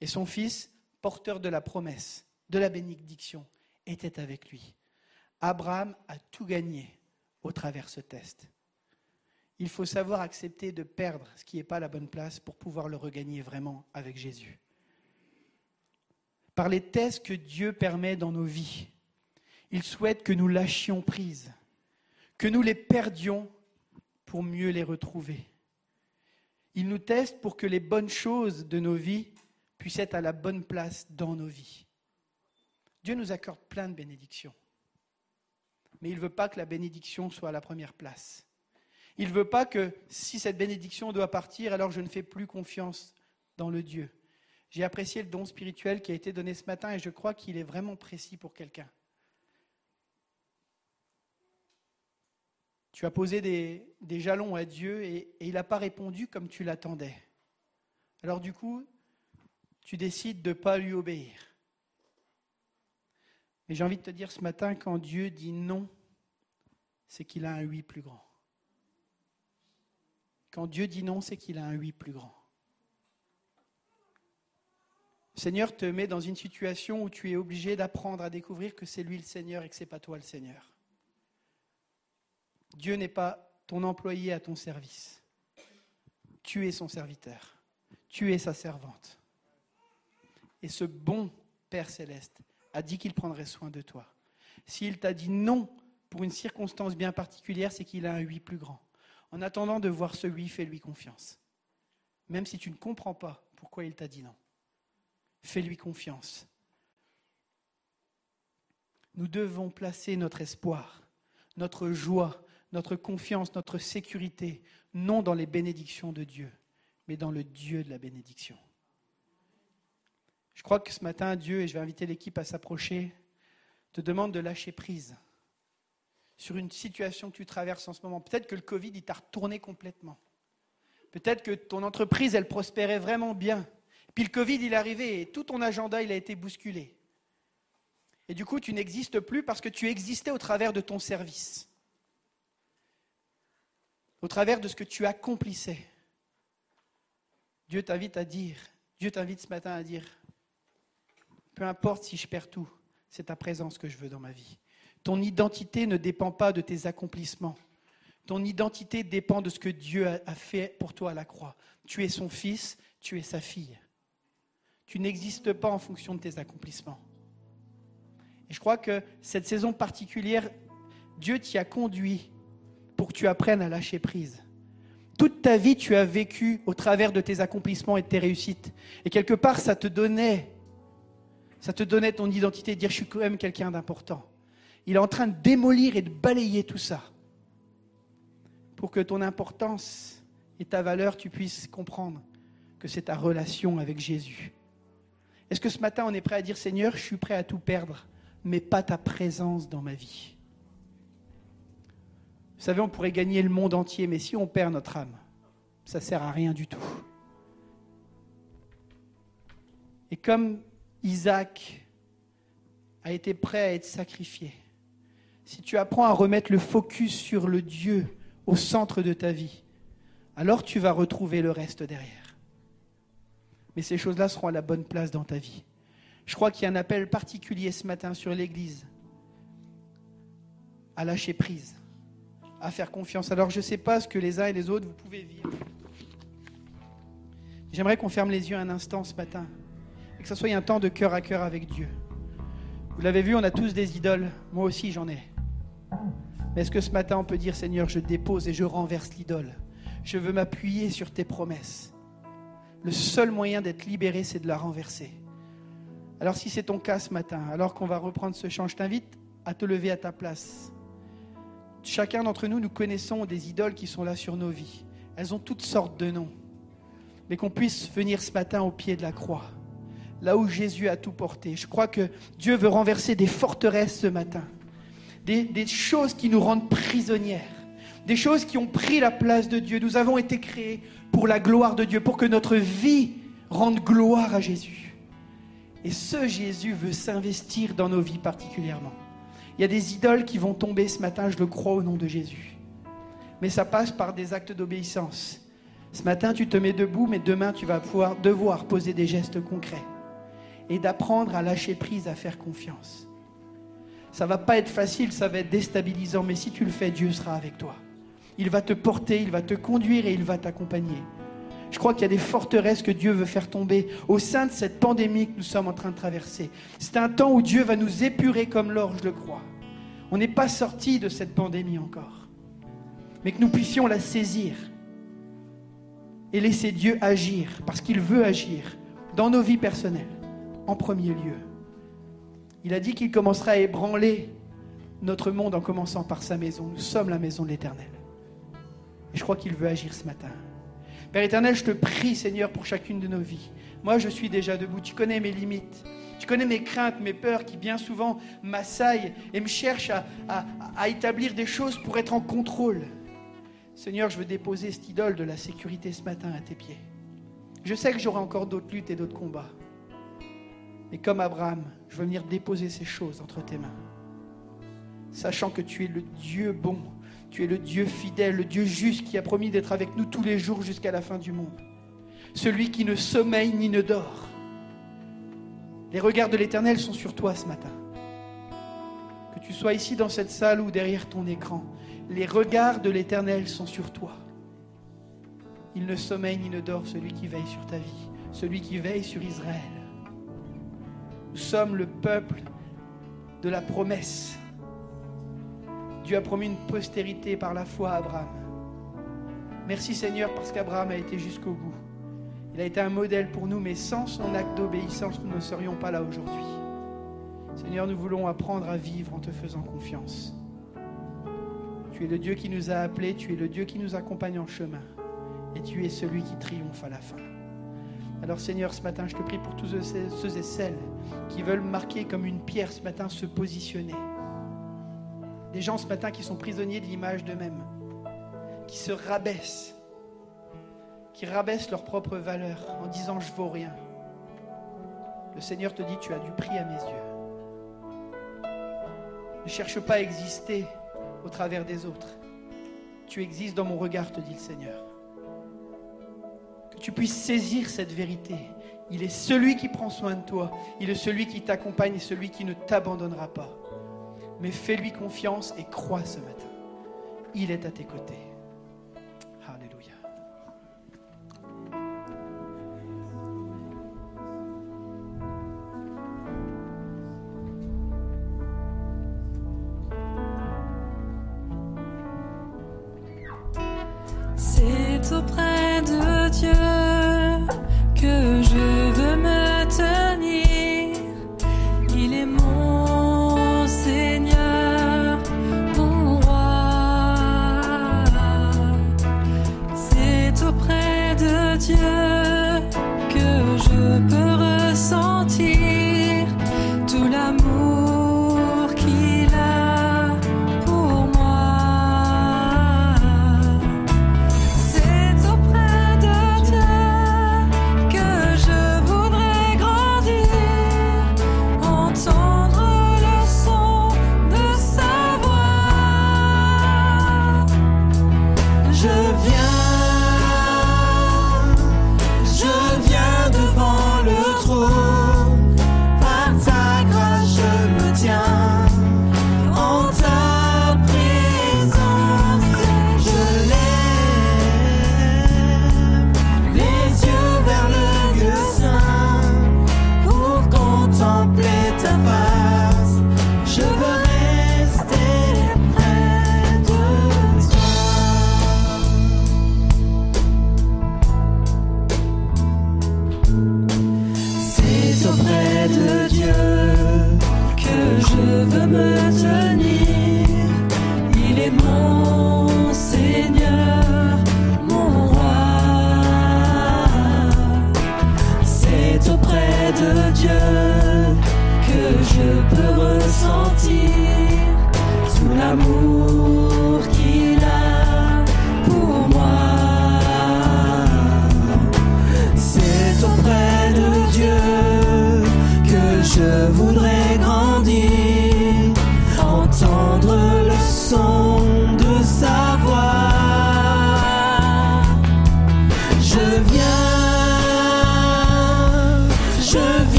[SPEAKER 7] Et son fils, porteur de la promesse, de la bénédiction, était avec lui. Abraham a tout gagné au travers ce test. Il faut savoir accepter de perdre ce qui n'est pas la bonne place pour pouvoir le regagner vraiment avec Jésus. Par les tests que Dieu permet dans nos vies, il souhaite que nous lâchions prise, que nous les perdions pour mieux les retrouver. Il nous teste pour que les bonnes choses de nos vies puissent être à la bonne place dans nos vies. Dieu nous accorde plein de bénédictions, mais il ne veut pas que la bénédiction soit à la première place. Il ne veut pas que si cette bénédiction doit partir, alors je ne fais plus confiance dans le Dieu. J'ai apprécié le don spirituel qui a été donné ce matin et je crois qu'il est vraiment précis pour quelqu'un. Tu as posé des, jalons à Dieu et, et il n'a pas répondu comme tu l'attendais. Alors du coup, tu décides de ne pas lui obéir. Mais j'ai envie de te dire ce matin, quand Dieu dit non, c'est qu'il a un oui plus grand. Quand Dieu dit non, c'est qu'il a un oui plus grand. Le Seigneur te met dans une situation où tu es obligé d'apprendre à découvrir que c'est lui le Seigneur et que ce n'est pas toi le Seigneur. Dieu n'est pas ton employé à ton service. Tu es son serviteur. Tu es sa servante. Et ce bon Père céleste a dit qu'il prendrait soin de toi. S'il t'a dit non pour une circonstance bien particulière, c'est qu'il a un oui plus grand. En attendant de voir ce oui, fais-lui confiance. Même si tu ne comprends pas pourquoi il t'a dit non. Fais-lui confiance. Nous devons placer notre espoir notre joie, notre confiance, notre sécurité, non dans les bénédictions de Dieu, mais dans le Dieu de la bénédiction. Je crois que ce matin, Dieu, et je vais inviter l'équipe à s'approcher, te demande de lâcher prise sur une situation que tu traverses en ce moment. Peut-être que le Covid, il t'a retourné complètement. Peut-être que ton entreprise, elle prospérait vraiment bien. Puis le Covid, il est arrivé et tout ton agenda, il a été bousculé. Et du coup, tu n'existes plus parce que tu existais au travers de ton service, au travers de ce que tu accomplissais. Dieu t'invite à dire, Dieu t'invite ce matin à dire, peu importe si je perds tout, c'est ta présence que je veux dans ma vie. Ton identité ne dépend pas de tes accomplissements. Ton identité dépend de ce que Dieu a fait pour toi à la croix. Tu es son fils, tu es sa fille. Tu n'existes pas en fonction de tes accomplissements. Et je crois que cette saison particulière, Dieu t'y a conduit pour que tu apprennes à lâcher prise. Toute ta vie, tu as vécu au travers de tes accomplissements et de tes réussites. Et quelque part, ça te donnait, ça te donnait ton identité, de dire je suis quand même quelqu'un d'important. Il est en train de démolir et de balayer tout ça pour que ton importance et ta valeur, tu puisses comprendre que c'est ta relation avec Jésus. Est-ce que ce matin, on est prêt à dire, Seigneur, je suis prêt à tout perdre, mais pas ta présence dans ma vie? Vous savez, on pourrait gagner le monde entier, mais si on perd notre âme, ça ne sert à rien du tout. Et comme Isaac a été prêt à être sacrifié, si tu apprends à remettre le focus sur le Dieu au centre de ta vie, alors tu vas retrouver le reste derrière. Mais ces choses-là seront à la bonne place dans ta vie. Je crois qu'il y a un appel particulier ce matin sur l'Église à lâcher prise, à faire confiance. Alors je ne sais pas ce que les uns et les autres vous pouvez vivre. J'aimerais qu'on ferme les yeux un instant ce matin et que ce soit un temps de cœur à cœur avec Dieu. Vous l'avez vu, on a tous des idoles. Moi aussi, j'en ai. Mais est-ce que ce matin, on peut dire, Seigneur, je dépose et je renverse l'idole Je veux m'appuyer sur tes promesses. Le seul moyen d'être libéré, c'est de la renverser. Alors si c'est ton cas ce matin, alors qu'on va reprendre ce chant, je t'invite à te lever à ta place. Chacun d'entre nous, nous connaissons des idoles qui sont là sur nos vies. Elles ont toutes sortes de noms. Mais qu'on puisse venir ce matin au pied de la croix, là où Jésus a tout porté. Je crois que Dieu veut renverser des forteresses ce matin des, choses qui nous rendent prisonnières, des choses qui ont pris la place de Dieu. Nous avons été créés pour la gloire de Dieu, pour que notre vie rende gloire à Jésus. Et ce Jésus veut s'investir dans nos vies particulièrement. Il y a des idoles qui vont tomber ce matin, je le crois au nom de Jésus. Mais ça passe par des actes d'obéissance. Ce matin, tu te mets debout, mais demain, tu vas pouvoir devoir poser des gestes concrets et d'apprendre à lâcher prise, à faire confiance. Ça va pas être facile, ça va être déstabilisant, mais si tu le fais, Dieu sera avec toi. Il va te porter, il va te conduire et il va t'accompagner. Je crois qu'il y a des forteresses que Dieu veut faire tomber au sein de cette pandémie que nous sommes en train de traverser. C'est un temps où Dieu va nous épurer comme l'or, je le crois. On n'est pas sorti de cette pandémie encore. Mais que nous puissions la saisir et laisser Dieu agir, parce qu'il veut agir dans nos vies personnelles, en premier lieu. Il a dit qu'il commencera à ébranler notre monde en commençant par sa maison. Nous sommes la maison de l'Éternel. Et je crois qu'il veut agir ce matin. Père éternel, je te prie, Seigneur, pour chacune de nos vies. Moi, je suis déjà debout. Tu connais mes limites. Tu connais mes craintes, mes peurs qui bien souvent m'assaillent et me cherchent à, établir des choses pour être en contrôle. Seigneur, je veux déposer cette idole de la sécurité ce matin à tes pieds. Je sais que j'aurai encore d'autres luttes et d'autres combats. Mais comme Abraham, je veux venir déposer ces choses entre tes mains. Sachant que tu es le Dieu bon, tu es le Dieu fidèle, le Dieu juste qui a promis d'être avec nous tous les jours jusqu'à la fin du monde. Celui qui ne sommeille ni ne dort. Les regards de l'Éternel sont sur toi ce matin. Que tu sois ici dans cette salle ou derrière ton écran, les regards de l'Éternel sont sur toi. Il ne sommeille ni ne dort celui qui veille sur ta vie, celui qui veille sur Israël. Nous sommes le peuple de la promesse. Dieu a promis une postérité par la foi à Abraham. Merci Seigneur parce qu'Abraham a été jusqu'au bout. Il a été un modèle pour nous, mais sans son acte d'obéissance, nous ne serions pas là aujourd'hui. Seigneur, nous voulons apprendre à vivre en te faisant confiance.
[SPEAKER 2] Tu es le Dieu qui nous a appelés, tu es le Dieu qui nous accompagne en chemin. Et tu es celui qui triomphe à la fin. Alors Seigneur, ce matin, je te prie pour tous ceux et celles qui veulent marquer comme une pierre ce matin, se positionner. Des gens ce matin qui sont prisonniers de l'image d'eux-mêmes, qui se rabaissent, qui rabaissent leur propre valeur en disant je vaux rien. Le Seigneur te dit tu as du prix à mes yeux. Ne cherche pas à exister au travers des autres. Tu existes dans mon regard, te dit le Seigneur. Que tu puisses saisir cette vérité. Il est celui qui prend soin de toi. Il est celui qui t'accompagne et celui qui ne t'abandonnera pas. Mais fais-lui confiance et crois ce matin. Il est à tes côtés.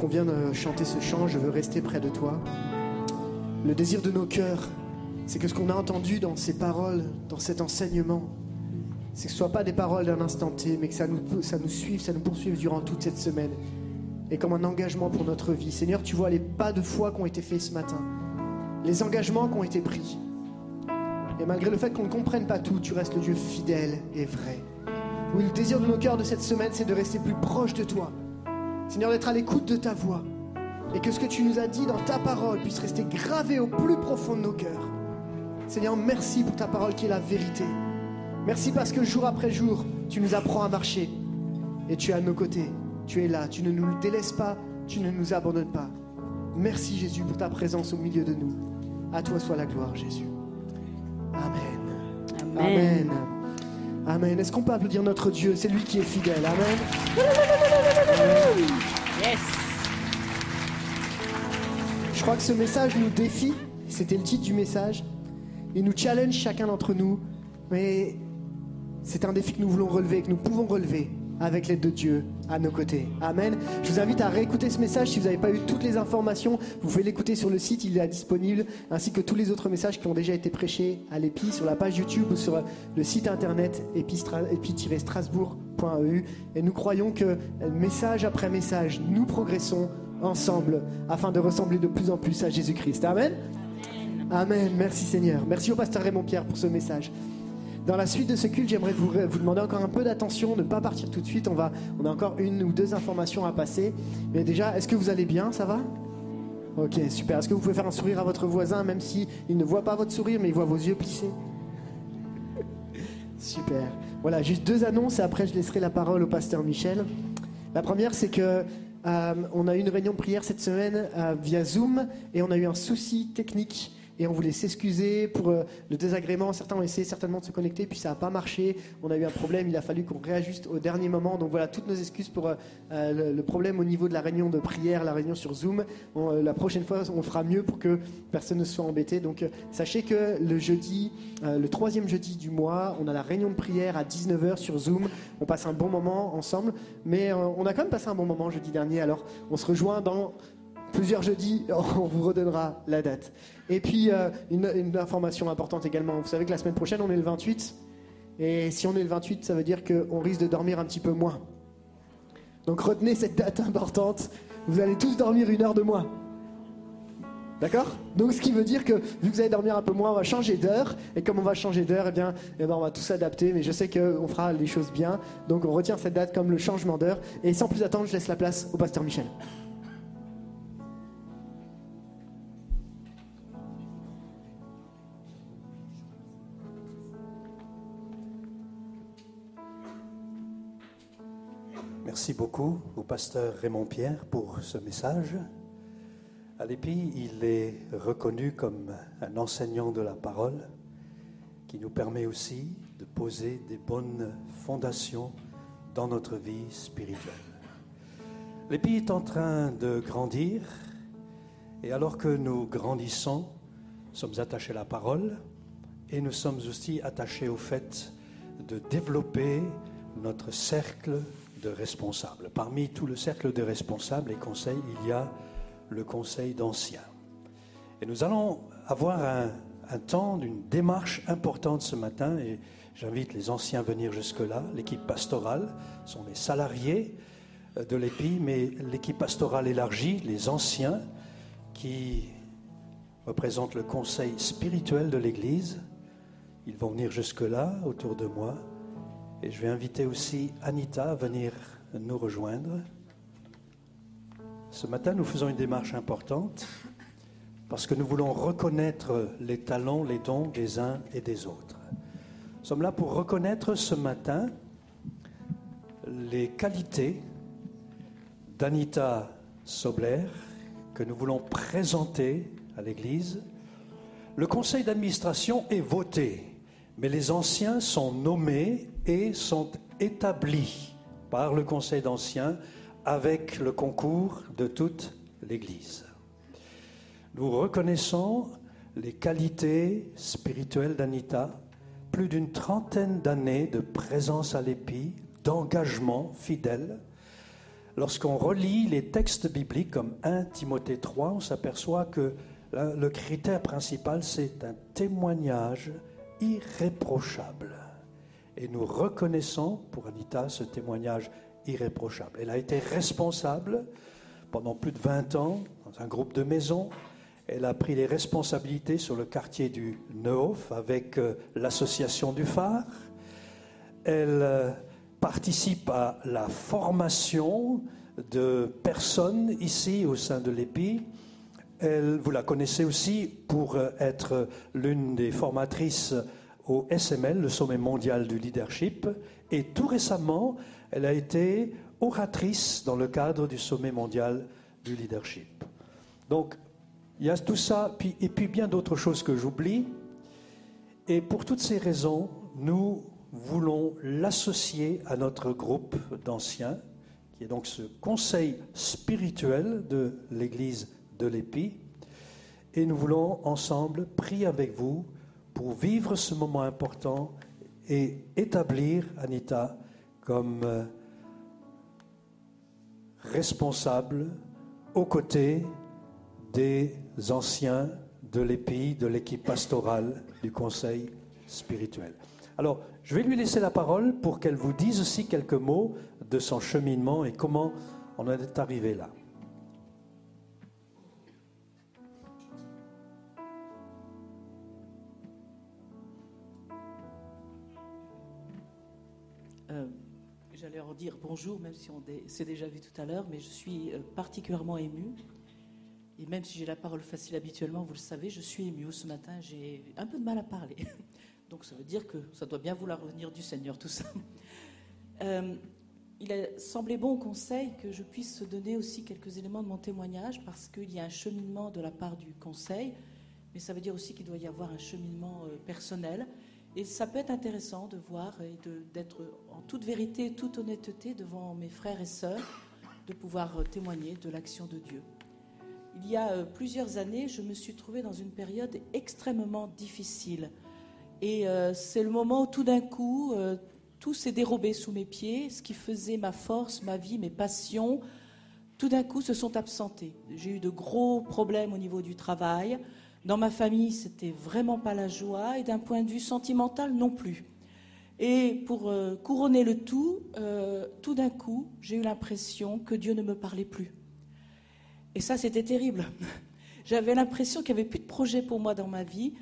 [SPEAKER 1] Qu'on vient de chanter ce chant, je veux rester près de toi. Le désir de nos cœurs, c'est que ce qu'on a entendu dans ces paroles, dans cet enseignement, c'est que ce ne soit pas des paroles d'un instant T, mais que ça nous, ça nous suive, ça nous poursuive durant toute cette semaine. Et comme un engagement pour notre vie. Seigneur, tu vois les pas de foi qui ont été faits ce matin, les engagements qui ont été pris. Et malgré le fait qu'on ne comprenne pas tout, tu restes le Dieu fidèle et vrai. Oui, le désir de nos cœurs de cette semaine, c'est de rester plus proche de toi. Seigneur, d'être à l'écoute de ta voix. Et que ce que tu nous as dit dans ta parole puisse rester gravé au plus profond de nos cœurs. Seigneur, merci pour ta parole qui est la vérité. Merci parce que jour après jour, tu nous apprends à marcher. et tu es à nos côtés. Tu es là, tu ne nous délaisses pas, tu ne nous abandonnes pas. Merci Jésus pour ta présence au milieu de nous. À toi soit la gloire Jésus. Amen. Amen. Amen. Est-ce qu'on peut applaudir notre Dieu? C'est lui qui est fidèle. Amen.
[SPEAKER 8] Yes.
[SPEAKER 1] Je crois que ce message nous défie. C'était le titre du message. Il nous challenge chacun d'entre nous. Mais c'est un défi que nous voulons relever, que nous pouvons relever avec l'aide de Dieu à nos côtés. Amen. Je vous invite à réécouter ce message. Si vous n'avez pas eu toutes les informations, vous pouvez l'écouter sur le site, il est disponible, ainsi que tous les autres messages qui ont déjà été prêchés à l'EPI sur la page YouTube ou sur le site internet epi-strasbourg.eu. Et nous croyons que message après message, nous progressons ensemble afin de ressembler de plus en plus à Jésus-Christ. Amen. Amen. Merci Seigneur. Merci au pasteur Raymond Pierre pour ce message. Dans la suite de ce culte, j'aimerais vous, demander encore un peu d'attention, ne pas partir tout de suite. On, a encore une ou deux informations à passer. Mais déjà, est-ce que vous allez bien? Ça va? Ok, super. Est-ce que vous pouvez faire un sourire à votre voisin, même si il ne voit pas votre sourire, mais il voit vos yeux plissés Super. Voilà, juste deux annonces et après je laisserai la parole au pasteur Michel. La première, c'est que euh, on a eu une réunion de prière cette semaine euh, via Zoom et on a eu un souci technique et on voulait s'excuser pour euh, le désagrément. Certains ont essayé certainement de se connecter, puis ça n'a pas marché. On a eu un problème, il a fallu qu'on réajuste au dernier moment. Donc voilà, toutes nos excuses pour euh, euh, le, problème au niveau de la réunion de prière, la réunion sur Zoom. La prochaine fois, on fera mieux pour que personne ne soit embêté. Donc sachez que le jeudi, le troisième jeudi du mois, on a la réunion de prière à 19h sur Zoom. On passe un bon moment ensemble, mais on a quand même passé un bon moment jeudi dernier. Alors on se rejoint dans plusieurs jeudis, on vous redonnera la date. Et puis, euh, une, information importante également. Vous savez que la semaine prochaine, on est le 28. Et si on est le 28, ça veut dire qu'on risque de dormir un petit peu moins. Donc retenez cette date importante. Vous allez tous dormir une heure de moins. D'accord? Donc ce qui veut dire que vu que vous allez dormir un peu moins, on va changer d'heure. Et comme on va changer d'heure, eh bien, eh ben, on va tout s'adapter. Mais je sais qu'on fera les choses bien. Donc on retient cette date comme le changement d'heure. Et sans plus attendre, je laisse la place au pasteur Michel.
[SPEAKER 9] Merci beaucoup au pasteur Raymond Pierre pour ce message. À l'EPI, il est reconnu comme un enseignant de la parole qui nous permet aussi de poser des bonnes fondations dans notre vie spirituelle. L'EPI est en train de grandir et alors que nous grandissons, nous sommes attachés à la parole et nous sommes aussi attachés au fait de développer notre cercle de responsables. Parmi tout le cercle de responsables et conseils, il y a le conseil d'anciens. Et nous allons avoir un, un temps d'une démarche importante ce matin et j'invite les anciens à venir jusque-là. L'équipe pastorale sont les salariés euh, de l'EPI, mais l'équipe pastorale élargie, les anciens qui représentent le conseil spirituel de l'Église, ils vont venir jusque-là autour de moi. Et je vais inviter aussi Anita à venir nous rejoindre. Ce matin, nous faisons une démarche importante parce que nous voulons reconnaître les talents, les dons des uns et des autres. Nous sommes là pour reconnaître ce matin les qualités d'Anita Sobler que nous voulons présenter à l'Église. Le conseil d'administration est voté, mais les anciens sont nommés sont établis par le conseil d'anciens avec le concours de toute l'Église. Nous reconnaissons les qualités spirituelles d'Anita, plus d'une trentaine d'années de présence à l'épi, d'engagement fidèle. Lorsqu'on relit les textes bibliques comme 1 Timothée 3, on s'aperçoit que le critère principal, c'est un témoignage irréprochable. Et nous reconnaissons pour Anita ce témoignage irréprochable. Elle a été responsable pendant plus de 20 ans dans un groupe de maisons. Elle a pris les responsabilités sur le quartier du Neuf avec euh, l'association du phare. Elle euh, participe à la formation de personnes ici au sein de l'EPI. Elle, vous la connaissez aussi pour euh, être l'une des formatrices au SML, le sommet mondial du leadership. Et tout récemment, Elle a été oratrice dans le cadre du sommet mondial du leadership. Donc, il y a tout ça, et puis bien d'autres choses que j'oublie. Et pour toutes ces raisons, nous voulons l'associer à notre groupe d'anciens, qui est donc ce conseil spirituel de l'Église de l'Épi. Et nous voulons ensemble prier avec vous pour vivre ce moment important et établir Anita comme euh, responsable aux côtés des anciens de l'EPI, de l'équipe pastorale du conseil spirituel. Alors, je vais lui laisser la parole pour qu'elle vous dise aussi quelques mots de son cheminement et comment on en est arrivé là.
[SPEAKER 6] Euh, J'allais leur dire bonjour, même si on s'est déjà vu tout à l'heure, mais je suis euh, particulièrement émue. Et même si j'ai la parole facile habituellement, vous le savez, je suis émue. Ce matin, j'ai un peu de mal à parler. Donc ça veut dire que ça doit bien vouloir revenir du Seigneur, tout ça. Euh, il a semblé bon au conseil que je puisse donner aussi quelques éléments de mon témoignage, parce qu'il y a un cheminement de la part du conseil, mais ça veut dire aussi qu'il doit y avoir un cheminement personnel. Et ça peut être intéressant de voir et d'être en toute vérité, toute honnêteté devant mes frères et sœurs, de pouvoir euh, témoigner de l'action de Dieu. Il y a euh, plusieurs années, je me suis trouvée dans une période extrêmement difficile. Et euh, c'est le moment où tout d'un coup, tout s'est dérobé sous mes pieds, ce qui faisait ma force, ma vie, mes passions, tout d'un coup se sont absentés. J'ai eu de gros problèmes au niveau du travail. Dans ma famille, c'était vraiment pas la joie, et d'un point de vue sentimental non plus. Et pour euh, couronner le tout, euh, tout d'un coup, j'ai eu l'impression que Dieu ne me parlait plus. Et ça, c'était terrible. J'avais l'impression qu'il n'y avait plus de projet pour moi dans ma vie.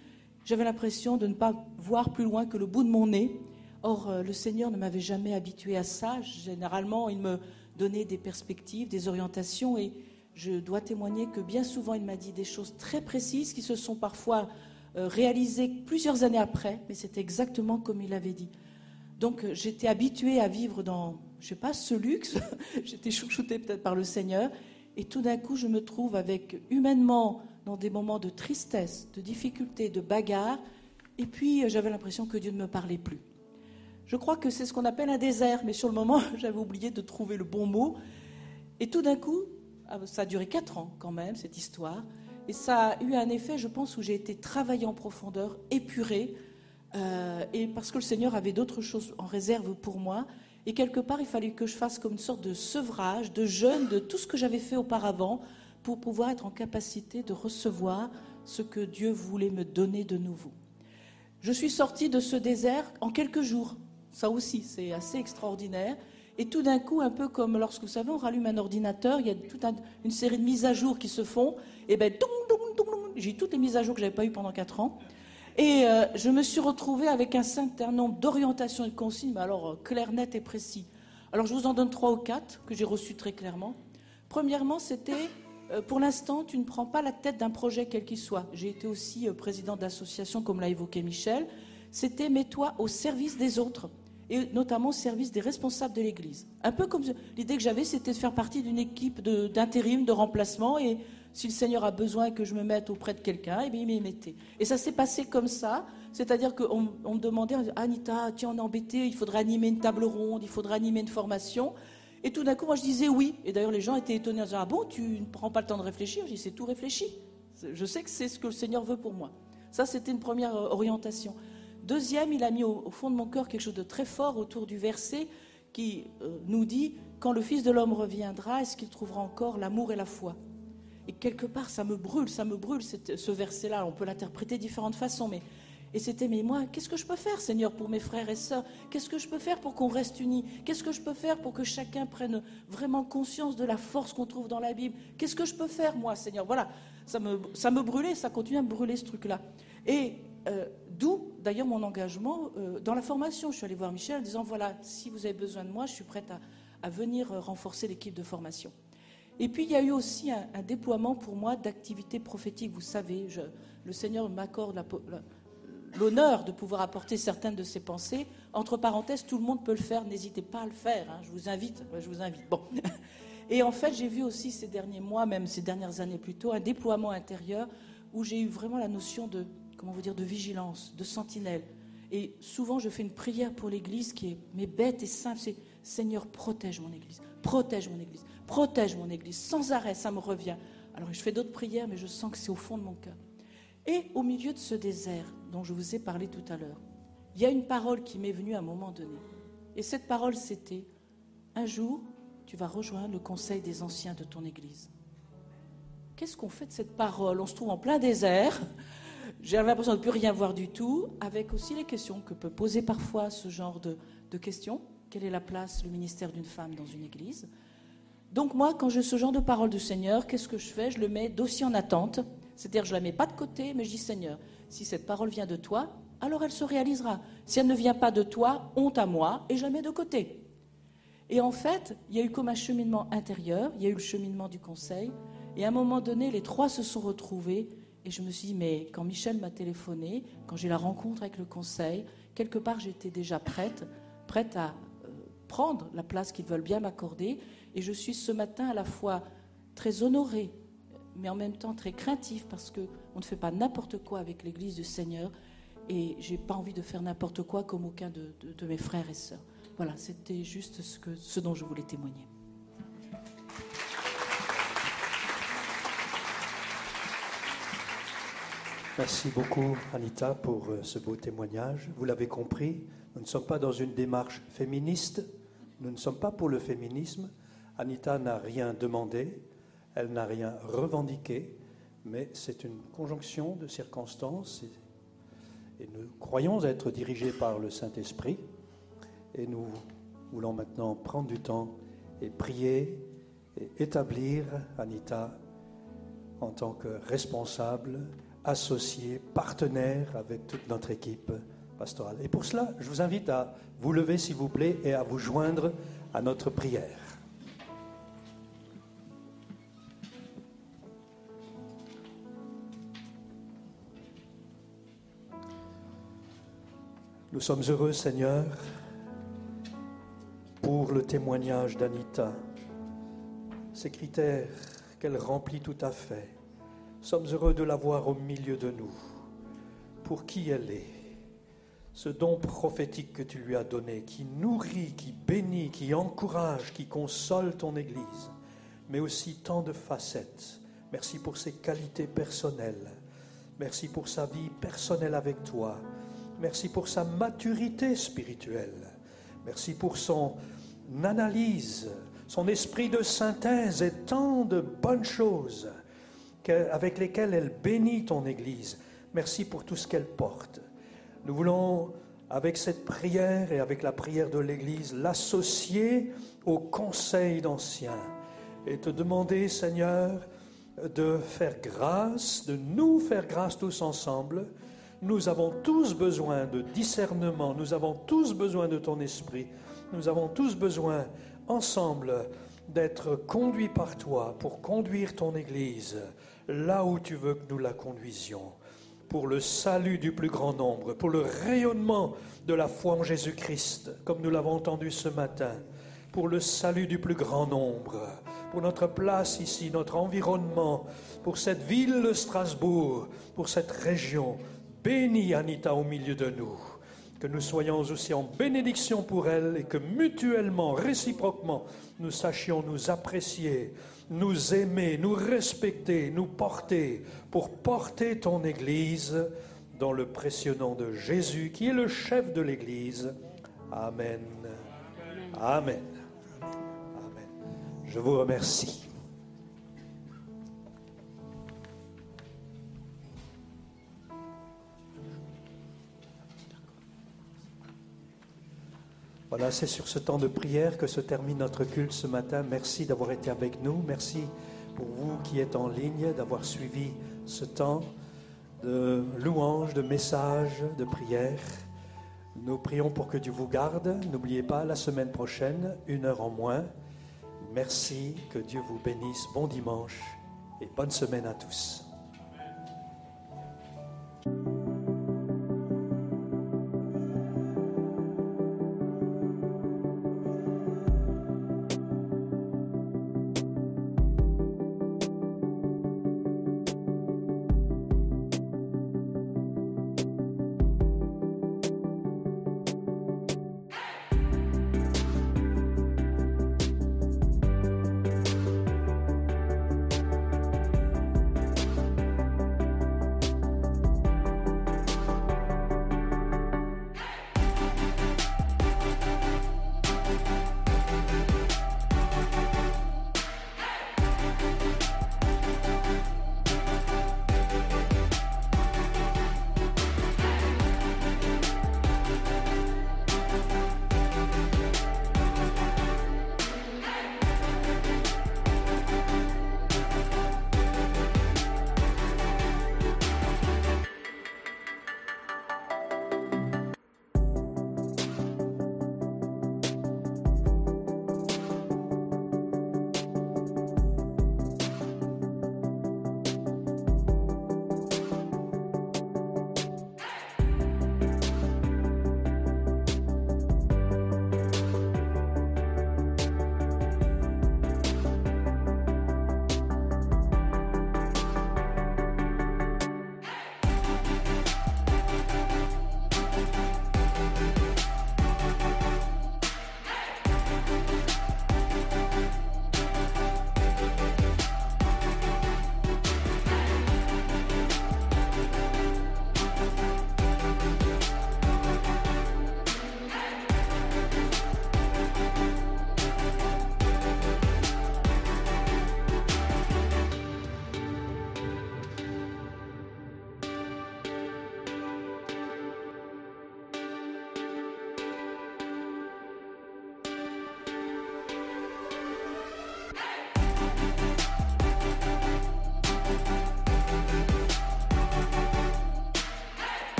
[SPEAKER 6] J'avais l'impression de ne pas voir plus loin que le bout de mon nez. Or, euh, le Seigneur ne m'avait jamais habitué à ça. Généralement, il me donnait des perspectives, des orientations, et je dois témoigner que bien souvent, il m'a dit des choses très précises qui se sont parfois euh, réalisées plusieurs années après, mais c'était exactement comme il avait dit. Donc, euh, j'étais habituée à vivre dans, je sais pas, ce luxe. j'étais chouchoutée peut-être par le Seigneur, et tout d'un coup, je me trouve avec humainement dans des moments de tristesse, de difficulté, de bagarre, et puis euh, j'avais l'impression que Dieu ne me parlait plus. Je crois que c'est ce qu'on appelle un désert, mais sur le moment, j'avais oublié de trouver le bon mot. Et tout d'un coup, ça a duré quatre ans quand même, cette histoire. Et ça a eu un effet, je pense, où j'ai été travaillée en profondeur, épurée, euh, et parce que le Seigneur avait d'autres choses en réserve pour moi. Et quelque part, il fallait que je fasse comme une sorte de sevrage, de jeûne de tout ce que j'avais fait auparavant pour pouvoir être en capacité de recevoir ce que Dieu voulait me donner de nouveau. Je suis sortie de ce désert en quelques jours. Ça aussi, c'est assez extraordinaire. Et tout d'un coup, un peu comme lorsque vous savez, on rallume un ordinateur, il y a toute un- une série de mises à jour qui se font. Et ben, j'ai toutes les mises à jour que j'avais pas eues pendant quatre ans. Et euh, je me suis retrouvée avec un certain nombre d'orientations et de consignes, mais alors euh, clair, net et précis. Alors je vous en donne trois ou quatre que j'ai reçus très clairement. Premièrement, c'était euh, pour l'instant, tu ne prends pas la tête d'un projet quel qu'il soit. J'ai été aussi euh, président d'association, comme l'a évoqué Michel. C'était mets-toi au service des autres et notamment au service des responsables de l'Église. Un peu comme l'idée que j'avais, c'était de faire partie d'une équipe d'intérim, de, remplacement, et si le Seigneur a besoin que je me mette auprès de quelqu'un, eh bien, il m'y mettait. Et ça s'est passé comme ça, c'est-à-dire qu'on on me demandait, Anita, tiens, on est embêté, il faudrait animer une table ronde, il faudrait animer une formation. Et tout d'un coup, moi, je disais oui. Et d'ailleurs, les gens étaient étonnés en disant, ah bon, tu ne prends pas le temps de réfléchir? Dis, c'est tout réfléchi. Je sais que c'est ce que le Seigneur veut pour moi. Ça, c'était une première euh, orientation. Deuxième, il a mis au, fond de mon cœur quelque chose de très fort autour du verset qui euh, nous dit Quand le Fils de l'homme reviendra, est-ce qu'il trouvera encore l'amour et la foi? Et quelque part, ça me brûle, ça me brûle ce verset-là. On peut l'interpréter de différentes façons, mais. Et c'était, mais moi, qu'est-ce que je peux faire, Seigneur, pour mes frères et sœurs? Qu'est-ce que je peux faire pour qu'on reste unis? Qu'est-ce que je peux faire pour que chacun prenne vraiment conscience de la force qu'on trouve dans la Bible? Qu'est-ce que je peux faire, moi, Seigneur? Voilà, ça me, ça me brûlait, ça continue à me brûler, ce truc-là. Et euh, d'où, d'ailleurs, mon engagement euh, dans la formation. Je suis allée voir Michel en disant, voilà, si vous avez besoin de moi, je suis prête à, venir euh, renforcer l'équipe de formation. Et puis, il y a eu aussi un, déploiement pour moi d'activités prophétiques. Vous savez, le Seigneur m'accorde l'honneur de pouvoir apporter certaines de ces pensées. Entre parenthèses, tout le monde peut le faire, n'hésitez pas à le faire, hein, je vous invite, je vous invite. Bon. Et en fait, j'ai vu aussi ces derniers mois, même ces dernières années plutôt, un déploiement intérieur où j'ai eu vraiment la notion de, comment vous dire, de vigilance, de sentinelle. Et souvent, je fais une prière pour l'Église qui est, mais bête et simple, c'est Seigneur, protège mon Église, protège mon Église, protège mon Église. Sans arrêt, ça me revient. Alors, je fais d'autres prières, mais je sens que c'est au fond de mon cœur. Et au milieu de ce désert dont je vous ai parlé tout à l'heure, il y a une parole qui m'est venue à un moment donné. Et cette parole, c'était Un jour, tu vas rejoindre le conseil des anciens de ton Église. Qu'est-ce qu'on fait de cette parole? On se trouve en plein désert. J'ai l'impression de ne plus rien voir du tout, avec aussi les questions que peut poser parfois ce genre de, de questions. Quelle est la place, le ministère d'une femme dans une église? Donc moi, quand j'ai ce genre de parole du Seigneur, qu'est-ce que je fais? Je le mets dossier en attente. C'est-à-dire, je ne la mets pas de côté, mais je dis, Seigneur, si cette parole vient de toi, alors elle se réalisera. Si elle ne vient pas de toi, honte à moi, et je la mets de côté. Et en fait, il y a eu comme un cheminement intérieur, il y a eu le cheminement du conseil, et à un moment donné, les trois se sont retrouvés, et je me suis dit, mais quand Michel m'a téléphoné, quand j'ai la rencontre avec le conseil, quelque part j'étais déjà prête, prête à euh, prendre la place qu'ils veulent bien m'accorder, et je suis ce matin à la fois très honorée, mais en même temps très craintive, parce qu'on ne fait pas n'importe quoi avec l'Église du Seigneur, et j'ai pas envie de faire n'importe quoi comme aucun de, mes frères et sœurs. Voilà, c'était juste ce dont je voulais témoigner.
[SPEAKER 9] Merci beaucoup, Anita, pour euh, ce beau témoignage. Vous l'avez compris, nous ne sommes pas dans une démarche féministe, nous ne sommes pas pour le féminisme. Anita n'a rien demandé, elle n'a rien revendiqué, mais c'est une conjonction de circonstances et, et nous croyons être dirigés par le Saint-Esprit et nous voulons maintenant prendre du temps et prier et établir Anita en tant que responsable, associé, partenaire avec toute notre équipe pastorale. Et pour cela, je vous invite à vous lever, s'il vous plaît, et à vous joindre à notre prière. Nous sommes heureux, Seigneur, pour le témoignage d'Anita, ces critères qu'elle remplit tout à fait. Sommes heureux de la voir au milieu de nous, pour qui elle est, ce don prophétique que tu lui as donné, qui nourrit, qui bénit, qui encourage, qui console ton Église, mais aussi tant de facettes. Merci pour ses qualités personnelles. Merci pour sa vie personnelle avec toi. Merci pour sa maturité spirituelle. Merci pour son analyse, son esprit de synthèse et tant de bonnes choses avec lesquelles elle bénit ton Église. Merci pour tout ce qu'elle porte. Nous voulons, avec cette prière et avec la prière de l'Église, l'associer au conseil d'anciens et te demander, Seigneur, de faire grâce, de nous faire grâce tous ensemble. Nous avons tous besoin de discernement, nous avons tous besoin de ton esprit, nous avons tous besoin ensemble d'être conduits par toi pour conduire ton Église là où tu veux que nous la conduisions, pour le salut du plus grand nombre, pour le rayonnement de la foi en Jésus-Christ, comme nous l'avons entendu ce matin, pour le salut du plus grand nombre, pour notre place ici, notre environnement, pour cette ville de Strasbourg, pour cette région. Bénis Anita au milieu de nous. Que nous soyons aussi en bénédiction pour elle et que mutuellement, réciproquement, nous sachions nous apprécier, nous aimer, nous respecter, nous porter pour porter ton Église dans le précieux nom de Jésus qui est le chef de l'Église. Amen. Amen. Amen. Je vous remercie. C'est sur ce temps de prière que se termine notre culte ce matin. Merci d'avoir été avec nous. Merci pour vous qui êtes en ligne, d'avoir suivi ce temps de louange, de message, de prière. Nous prions pour que Dieu vous garde. N'oubliez pas, la semaine prochaine, une heure en moins. Merci, que Dieu vous bénisse. Bon dimanche et bonne semaine à tous.